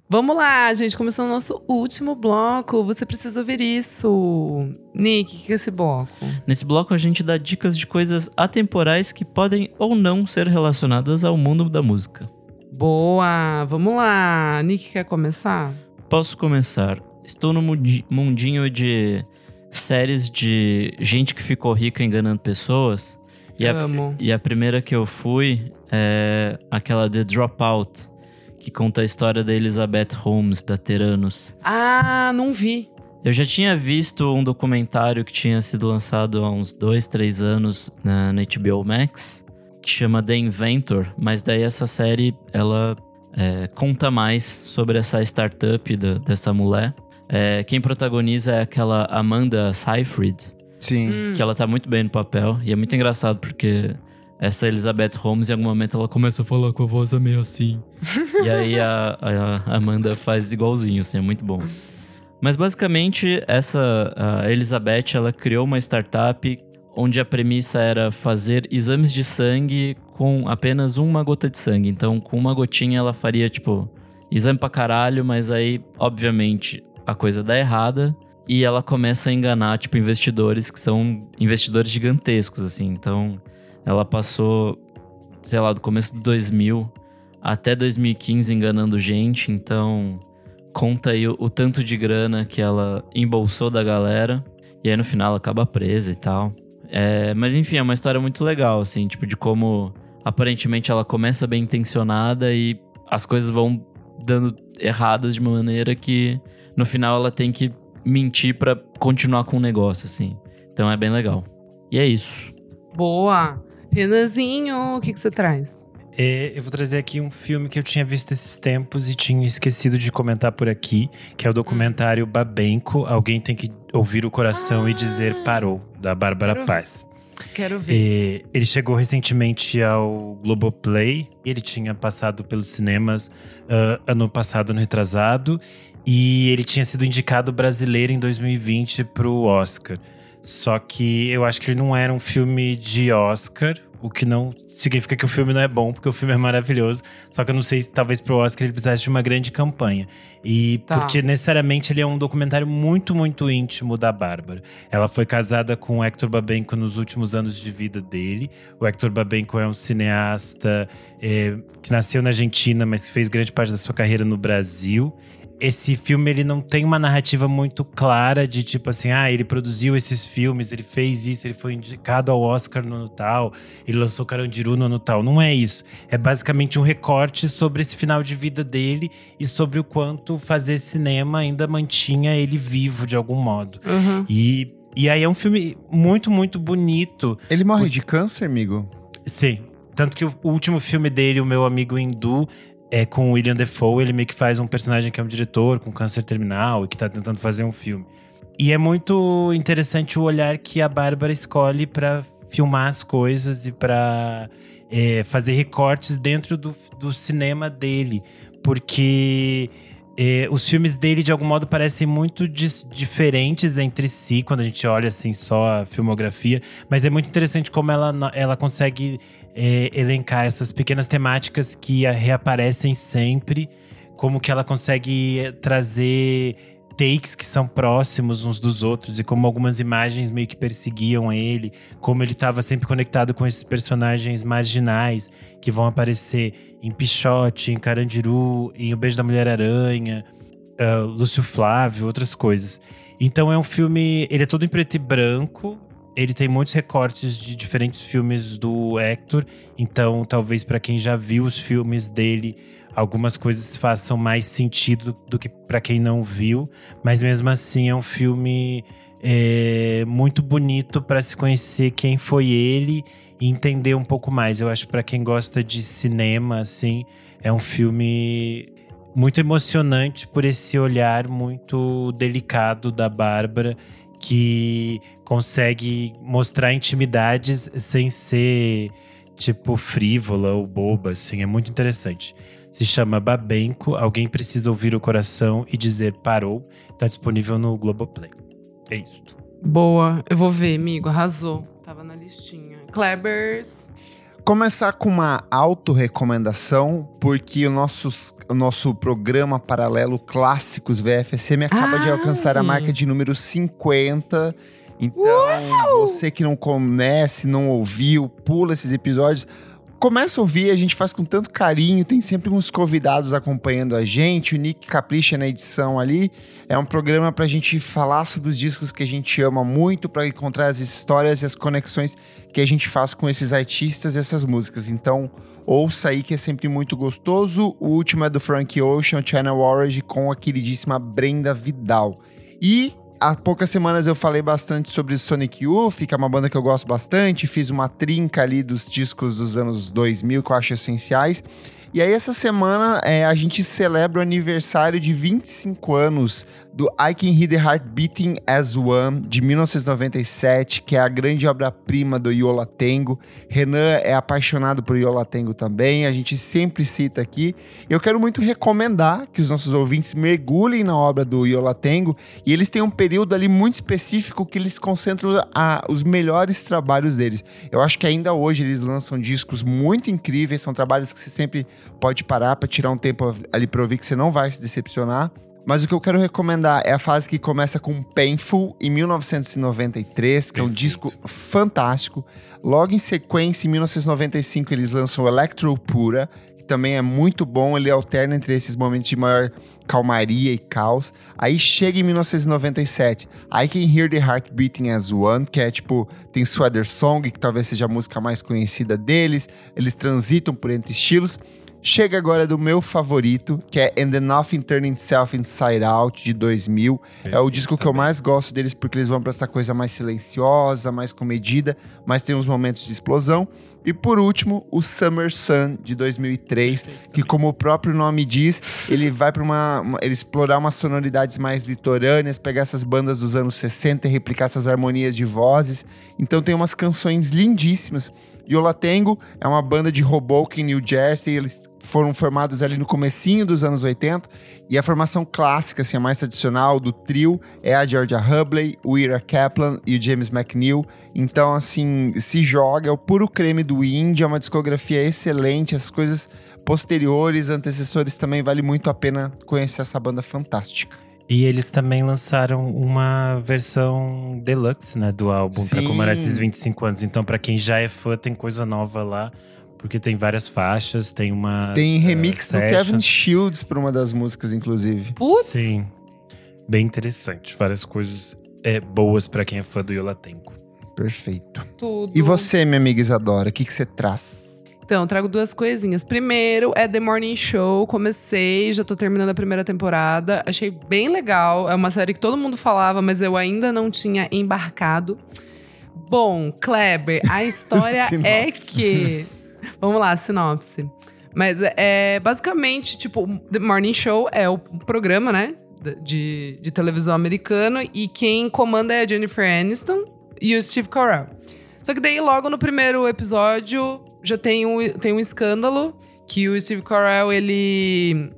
Vamos lá, gente. Começando o nosso último bloco. Você precisa ouvir isso. Nick, o que é esse bloco? Nesse bloco a gente dá dicas de coisas atemporais que podem ou não ser relacionadas ao mundo da música. Boa! Vamos lá. Nick quer começar? Posso começar? Estou no mundi- mundinho de séries de gente que ficou rica enganando pessoas. E a, Amo. e a primeira que eu fui é aquela The Dropout, que conta a história da Elizabeth Holmes, da Teranos. Ah, não vi. Eu já tinha visto um documentário que tinha sido lançado há uns dois, três anos na, na HBO Max, que chama The Inventor, mas daí essa série ela é, conta mais sobre essa startup da- dessa mulher. É, quem protagoniza é aquela Amanda Seyfried, Sim. Hum. que ela tá muito bem no papel, e é muito engraçado porque essa Elizabeth Holmes, em algum momento, ela começa a falar com a voz meio assim. e aí a, a Amanda faz igualzinho, assim, é muito bom. Mas basicamente, essa a Elizabeth, ela criou uma startup onde a premissa era fazer exames de sangue com apenas uma gota de sangue. Então, com uma gotinha, ela faria, tipo, exame pra caralho, mas aí, obviamente, a coisa dá errada e ela começa a enganar, tipo, investidores que são investidores gigantescos, assim. Então, ela passou, sei lá, do começo de 2000 até 2015 enganando gente. Então, conta aí o, o tanto de grana que ela embolsou da galera. E aí, no final, ela acaba presa e tal. É, mas, enfim, é uma história muito legal, assim, tipo, de como aparentemente ela começa bem intencionada e as coisas vão dando erradas de uma maneira que no final ela tem que mentir pra continuar com o negócio, assim. Então é bem legal. E é isso. Boa. Renanzinho, o que, que você traz? É, eu vou trazer aqui um filme que eu tinha visto esses tempos e tinha esquecido de comentar por aqui, que é o documentário Babenco. Alguém tem que ouvir o coração e dizer parou, da Bárbara Quero Paz. Quero ver. É, ele chegou recentemente ao Globoplay. Ele tinha passado pelos cinemas ah, ano passado, no retrasado. E ele tinha sido indicado brasileiro em 2020 para o Oscar. Só que eu acho que ele não era um filme de Oscar, o que não significa que o filme não é bom, porque o filme é maravilhoso. Só que eu não sei se talvez pro Oscar ele precisasse de uma grande campanha. E Tá. porque necessariamente ele é um documentário muito, muito íntimo da Bárbara. Ela foi casada com o Hector Babenco nos últimos anos de vida dele. O Hector Babenco é um cineasta é, que nasceu na Argentina, mas que fez grande parte da sua carreira no Brasil. Esse filme ele não tem uma narrativa muito clara de tipo assim, ah, ele produziu esses filmes, ele fez isso, ele foi indicado ao Oscar no ano tal, ele lançou Carandiru no ano tal. Não é isso. É basicamente um recorte sobre esse final de vida dele e sobre o quanto fazer cinema ainda mantinha ele vivo de algum modo. Uhum. E, e aí é um filme muito, muito bonito. Ele morre de câncer, amigo? Sim. Tanto que o o último filme dele, o meu amigo Hindu, é com o William Defoe. Ele meio que faz um personagem que é um diretor com câncer terminal e que tá tentando fazer um filme. E é muito interessante o olhar que a Bárbara escolhe pra filmar as coisas e pra é, fazer recortes dentro do, do cinema dele. Porque é, os filmes dele, de algum modo, parecem muito diferentes entre si, quando a gente olha assim só a filmografia. Mas é muito interessante como ela, ela consegue é, elencar essas pequenas temáticas que reaparecem sempre. Como que ela consegue trazer takes que são próximos uns dos outros e como algumas imagens meio que perseguiam ele, como ele estava sempre conectado com esses personagens marginais que vão aparecer em Pichote, em Carandiru, em O Beijo da Mulher-Aranha, ah, Lúcio Flávio, outras coisas. Então é um filme, ele é todo em preto e branco, ele tem muitos recortes de diferentes filmes do Hector, então talvez para quem já viu os filmes dele, algumas coisas façam mais sentido do que para quem não viu, mas mesmo assim é um filme é, muito bonito para se conhecer quem foi ele e entender um pouco mais. Eu acho para quem gosta de cinema, assim, é um filme muito emocionante por esse olhar muito delicado da Bárbara que consegue mostrar intimidades sem ser tipo frívola ou boba, assim, é muito interessante. Se chama Babenco, alguém precisa ouvir o coração e dizer parou. Tá disponível no Globoplay. É isso. Boa. Eu vou ver, amigo. Arrasou. Tava na listinha. Klebers. Começar com uma autorrecomendação, porque o nosso, o nosso programa paralelo Clássicos VFSM acaba de Ai. alcançar a marca de número 50. Então, você que não conhece, não ouviu, pula esses episódios, começo a ouvir, a gente faz com tanto carinho, tem sempre uns convidados acompanhando a gente, o Nick capricha na edição ali. É um programa pra gente falar sobre os discos que a gente ama muito, pra encontrar as histórias e as conexões que a gente faz com esses artistas e essas músicas. Então, ouça aí que é sempre muito gostoso. O último é do Frank Ocean, Channel Orange, com a queridíssima Brenda Vidal. E há poucas semanas eu falei bastante sobre Sonic Youth, que é uma banda que eu gosto bastante. Fiz uma trinca ali dos discos dos anos 2000 que eu acho essenciais. E aí, essa semana, é, a gente celebra o aniversário de 25 anos do I Can Hear the Heart Beating as One, de 1997, que é a grande obra-prima do Yola Tengo. Renan é apaixonado por Yola Tengo também, a gente sempre cita aqui. Eu quero muito recomendar que os nossos ouvintes mergulhem na obra do Yola Tengo, e eles têm um período ali muito específico que eles concentram a, os melhores trabalhos deles. Eu acho que ainda hoje eles lançam discos muito incríveis, são trabalhos que você sempre pode parar para tirar um tempo ali para ouvir que você não vai se decepcionar. Mas o que eu quero recomendar é a fase que começa com Painful, em 1993, que é um disco fantástico. Logo em sequência, em 1995, eles lançam Electro Pura, que também é muito bom. Ele alterna entre esses momentos de maior calmaria e caos. Aí chega em 1997, I Can Hear the Heart Beating as One, que é tipo, tem Sweater Song, que talvez seja a música mais conhecida deles. Eles transitam por entre estilos. Chega agora do meu favorito, que é And the Nothing Turning Itself Inside Out, de 2000. É o disco que eu mais gosto deles, porque eles vão pra essa coisa mais silenciosa, mais comedida, mas tem uns momentos de explosão. E por último, o Summer Sun, de 2003, que como o próprio nome diz, ele vai para uma, uma, ele explorar umas sonoridades mais litorâneas, pegar essas bandas dos anos 60 e replicar essas harmonias de vozes. Então tem umas canções lindíssimas. Yola Tango é uma banda de Hoboken, New Jersey. Eles foram formados ali no comecinho dos anos 80. E a formação clássica, assim, a mais tradicional do trio é a Georgia Hubley, o Ira Kaplan e o James McNeil. Então, assim, se joga, é o puro creme do indie, é uma discografia excelente. As coisas posteriores, antecessores também vale muito a pena conhecer essa banda fantástica. E eles também lançaram uma versão deluxe, né, do álbum para comemorar esses 25 anos. Então, para quem já é fã, tem coisa nova lá, porque tem várias faixas, tem uma Tem remix uh, do Kevin Shields para uma das músicas, inclusive. Putz! Sim. Bem interessante, várias coisas é, boas para quem é fã do Yolatenko. Perfeito. Tudo. E você, minha amiga Isadora, o que que você traz? Então, trago duas coisinhas. Primeiro é The Morning Show. Comecei, já tô terminando a primeira temporada. Achei bem legal. É uma série que todo mundo falava, mas eu ainda não tinha embarcado. Bom, Kleber, a história é que. Vamos lá, sinopse. Mas é basicamente, tipo, The Morning Show é o programa, né? De, de televisão americano. E quem comanda é a Jennifer Aniston e o Steve Carell. Só que daí, logo no primeiro episódio, já tem um, tem um escândalo que o Steve Carell, ele.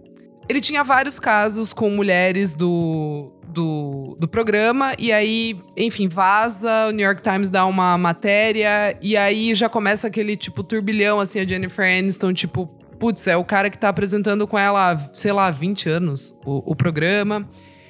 Ele tinha vários casos com mulheres do, do, do programa, e aí, enfim, vaza, o New York Times dá uma matéria, e aí já começa aquele, tipo, turbilhão, assim, a Jennifer Aniston, tipo, putz, é o cara que tá apresentando com ela, sei lá, 20 anos o, o programa.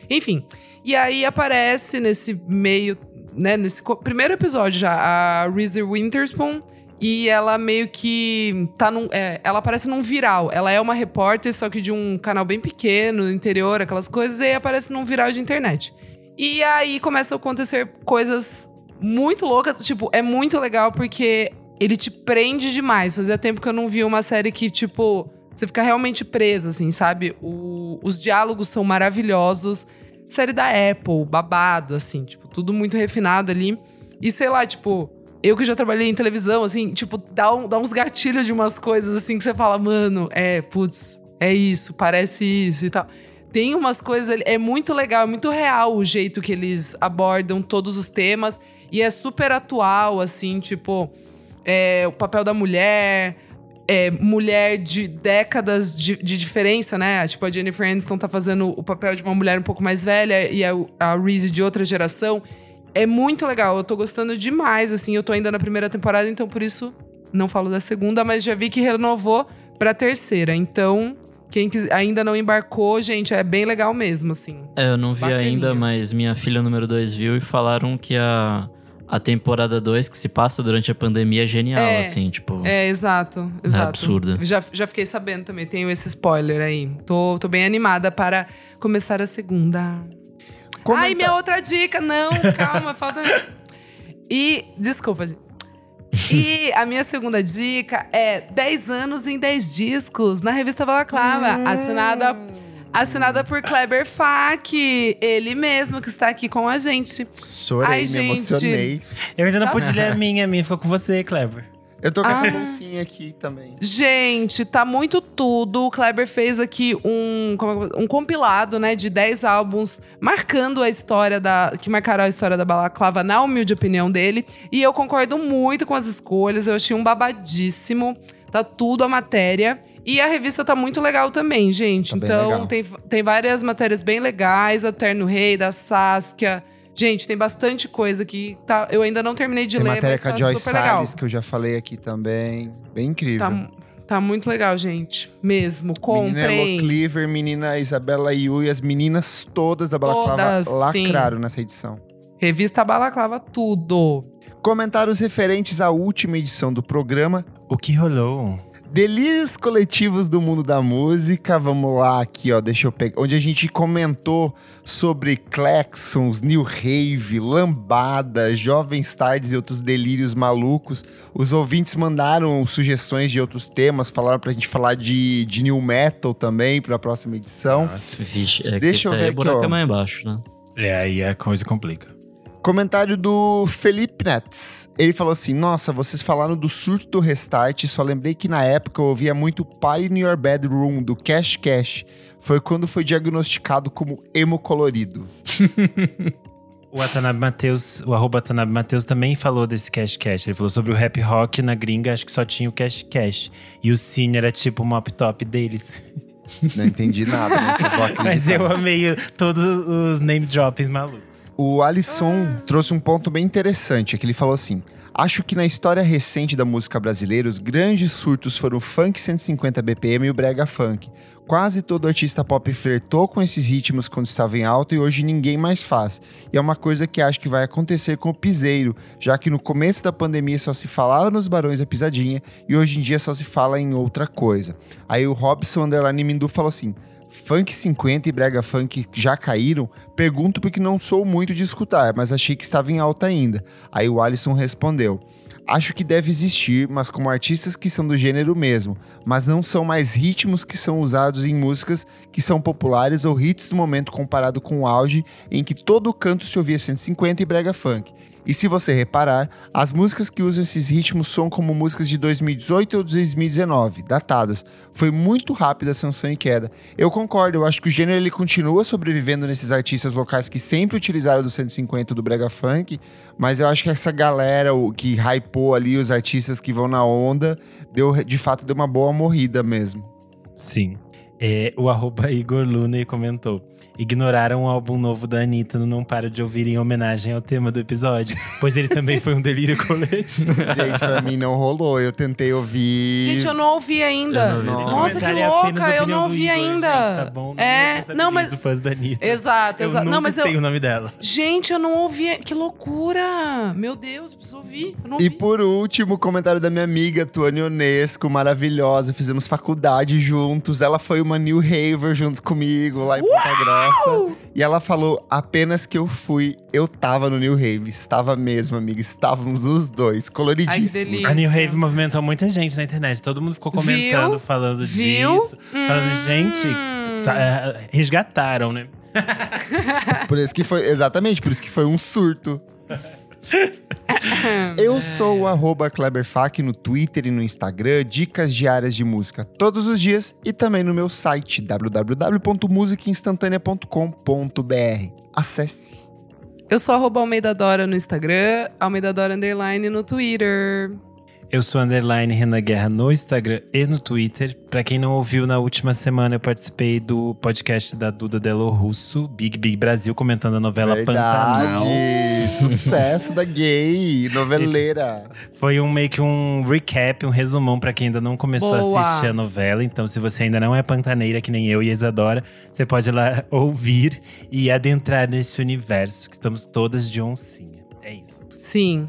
Enfim. E aí aparece nesse meio, né, nesse primeiro episódio já, a Reese Witherspoon e ela meio que tá num. É, ela aparece num viral. Ela é uma repórter, só que de um canal bem pequeno, no interior, aquelas coisas, e aparece num viral de internet. E aí começam a acontecer coisas muito loucas. Tipo, é muito legal porque ele te prende demais. Fazia tempo que eu não via uma série que, tipo, você fica realmente preso, assim, sabe? O, os diálogos são maravilhosos. Série da Apple, babado, assim, tipo, tudo muito refinado ali. E sei lá, tipo, eu que já trabalhei em televisão, assim, tipo, dá, um, dá uns gatilhos de umas coisas assim que você fala, mano, é, putz, é isso, parece isso e tal. Tem umas coisas, é muito legal, é muito real o jeito que eles abordam todos os temas e é super atual, assim, tipo, é, o papel da mulher, é, mulher de décadas de, de, diferença, né? Tipo, a Jennifer Aniston tá fazendo o papel de uma mulher um pouco mais velha e a, a Reese de outra geração é muito legal. Eu tô gostando demais, assim. Eu tô ainda na primeira temporada, então por isso não falo da segunda, mas já vi que renovou pra terceira. Então, quem ainda não embarcou, gente, é bem legal mesmo, assim. É, eu não vi Bacaninha. ainda, mas minha filha número 2 viu e falaram que a, A temporada 2, que se passa durante a pandemia, é genial, É. assim, tipo. É, exato, exato. absurda. Já, já fiquei sabendo também, tenho esse spoiler aí. Tô, tô bem animada para começar a segunda. Comenta- Ai, minha outra dica! Não, calma, falta. E. Desculpa, gente. E a minha segunda dica é 10 anos em 10 discos, na revista Balaclava, Hum. assinada, assinada por Kleber Fak, ele mesmo que está aqui com a gente. Chorei, Ai, me gente. emocionei. Eu ainda não Tá. pude ler a minha, a minha ficou com você, Clever. Eu tô com Ah. essa bolsinha aqui também. Gente, tá muito tudo. O Kleber fez aqui um, é um compilado, né, de 10 álbuns marcando a história da. que marcaram a história da balaclava, na humilde opinião dele. E eu concordo muito com as escolhas. Eu achei um babadíssimo. Tá tudo a matéria. E a revista tá muito legal também, gente. Tá então, tem, tem várias matérias bem legais. A Terno Rei, da Saskia. Gente, tem bastante coisa que tá, eu ainda não terminei de Tem ler, matéria mas com a tá Joyce super legal. Salles, que eu já falei aqui também. Bem incrível. Tá, tá muito legal, gente. Mesmo. Menina Elo Comprem. Cleaver, menina Isabela Yu e as meninas todas da Balaclava Todas, lacraram nessa edição. Revista Balaclava Tudo. Comentários referentes à última edição do programa. O que rolou? Delírios coletivos do mundo da música. Vamos lá aqui, ó. Deixa eu pegar. Onde a gente comentou sobre Claxons, New Rave, Lambada, Jovens Tardes e outros delírios malucos. Os ouvintes mandaram sugestões de outros temas, falaram pra gente falar de, de New Metal também pra próxima edição. Nossa. Vixe, é Deixa que eu ver é aqui, buraco ó. é mais embaixo, né? É, aí a coisa complica. Comentário do Felipe Nets. Ele falou assim: Nossa, vocês falaram do surto do restart. Só lembrei que na época eu ouvia muito Party in Your Bedroom, do Cash Cash. Foi quando foi diagnosticado como emo colorido. O Watanabe Matheus, o arroba Watanabe Matheus também falou desse Cash Cash. Ele falou sobre o rap rock na gringa, acho que só tinha o Cash Cash. E o Cine era tipo o mop top deles. Não entendi nada, mas eu. Mas eu amei todos os name droppings malucos. O Alisson trouxe um ponto bem interessante, é que ele falou assim: Acho que na história recente da música brasileira, os grandes surtos foram o funk 150 BPM e o brega funk. Quase todo artista pop flertou com esses ritmos quando estava em alta e hoje ninguém mais faz. E é uma coisa que acho que vai acontecer com o piseiro, já que no começo da pandemia só se falava nos Barões da Pisadinha e hoje em dia só se fala em outra coisa. Aí o Robson Underline Mindu falou assim: Funk 50 e Brega Funk já caíram? Pergunto porque não sou muito de escutar, mas achei que estava em alta ainda. Aí o Alisson respondeu: Acho que deve existir, mas como artistas que são do gênero mesmo, mas não são mais ritmos que são usados em músicas que são populares ou hits do momento comparado com o auge em que todo canto se ouvia 150 e brega funk. E se você reparar, as músicas que usam esses ritmos são como músicas de 2018 ou 2019, datadas. Foi muito rápida a ascensão e queda. Eu concordo, eu acho que o gênero ele continua sobrevivendo nesses artistas locais que sempre utilizaram do 150 do brega funk, mas eu acho que essa galera que hypou ali os artistas que vão na onda, deu de fato deu uma boa morrida mesmo. Sim. É, o arroba Igor Luna comentou. Ignoraram o álbum novo da Anitta no Não Para de Ouvir em homenagem ao tema do episódio. Pois ele também foi um delírio coletivo. Gente, pra mim não rolou. Eu tentei ouvir. Gente, eu não ouvi ainda. Eu não ouvi. Nossa, que louca, eu não ouvi Igor, ainda. Gente, tá bom, não é, não, mas. fãs da Anitta. Exato, Eu exato. nunca Não, mas eu. o nome dela. Gente, eu não ouvi. Que loucura! Meu Deus, preciso ouvir. Eu não E ouvi. por último, o comentário da minha amiga Tuane Onesco, maravilhosa. Fizemos faculdade juntos. Ela foi uma New Haver junto comigo lá em Ponta Grossa. E ela falou: apenas que eu fui, eu tava no New Rave. Estava mesmo, amiga. Estávamos os dois, coloridíssimos. Ai. A New Rave movimentou muita gente na internet. Todo mundo ficou comentando, Viu? falando Viu? disso. Falando, gente, Hum. eh, resgataram, né? Por isso que foi, exatamente, por isso que foi um surto. Eu sou o arroba Kleberfac no Twitter e no Instagram, dicas diárias de música todos os dias e também no meu site www.musicainstantanea.com.br. Acesse. Eu sou arroba Almeida Dora no Instagram, Almeida Dora Underline no Twitter. Eu sou underline Renan Guerra no Instagram e no Twitter. Pra quem não ouviu, na última semana eu participei do podcast da Duda Delo Russo, Big Big Brasil, comentando a novela Pantanal. Verdade, sucesso da gay, noveleira. Foi um meio que um recap, um resumão pra quem ainda não começou Boa. a assistir a novela. Então, se você ainda não é pantaneira, que nem eu e a Isadora, você pode ir lá ouvir e adentrar nesse universo que estamos todas de oncinha. É isso. Sim.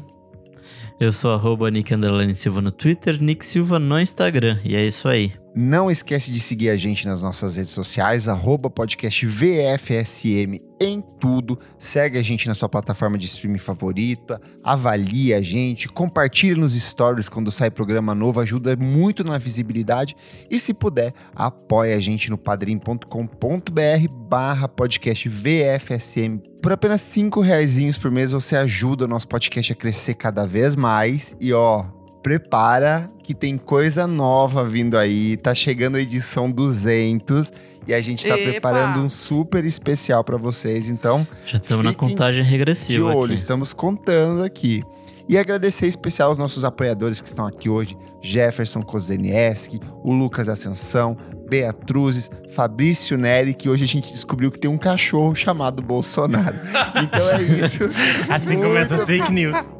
Eu sou arroba Nick Silva no Twitter, Nick Silva no Instagram. E é isso aí. Não esquece de seguir a gente nas nossas redes sociais, arroba podcast VFSM em tudo. Segue a gente na sua plataforma de streaming favorita, avalie a gente, compartilhe nos stories quando sai programa novo, ajuda muito na visibilidade. E se puder, apoie a gente no padrim.com.br barra podcast VFSM. Por apenas cinco reaisinhos por mês você ajuda o nosso podcast a crescer cada vez mais. E ó, prepara que tem coisa nova vindo aí. Tá chegando a edição 200 e a gente tá Epa! preparando um super especial pra vocês. Então, Já estamos na contagem de regressiva olho, aqui. estamos contando aqui. E agradecer em especial aos nossos apoiadores que estão aqui hoje: Jefferson Kozenieski, o Lucas Ascensão, Beatruzes, Fabrício Neri, que hoje a gente descobriu que tem um cachorro chamado Bolsonaro. Então é isso. Assim Muito começam as fake news.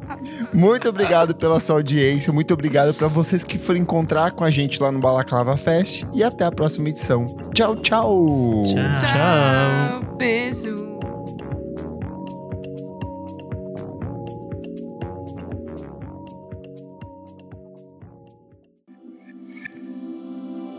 muito obrigado pela sua audiência, muito obrigado para vocês que foram encontrar com a gente lá no Balaclava Fest e até a próxima edição. Tchau, tchau. Tchau. Tchau. Beijo.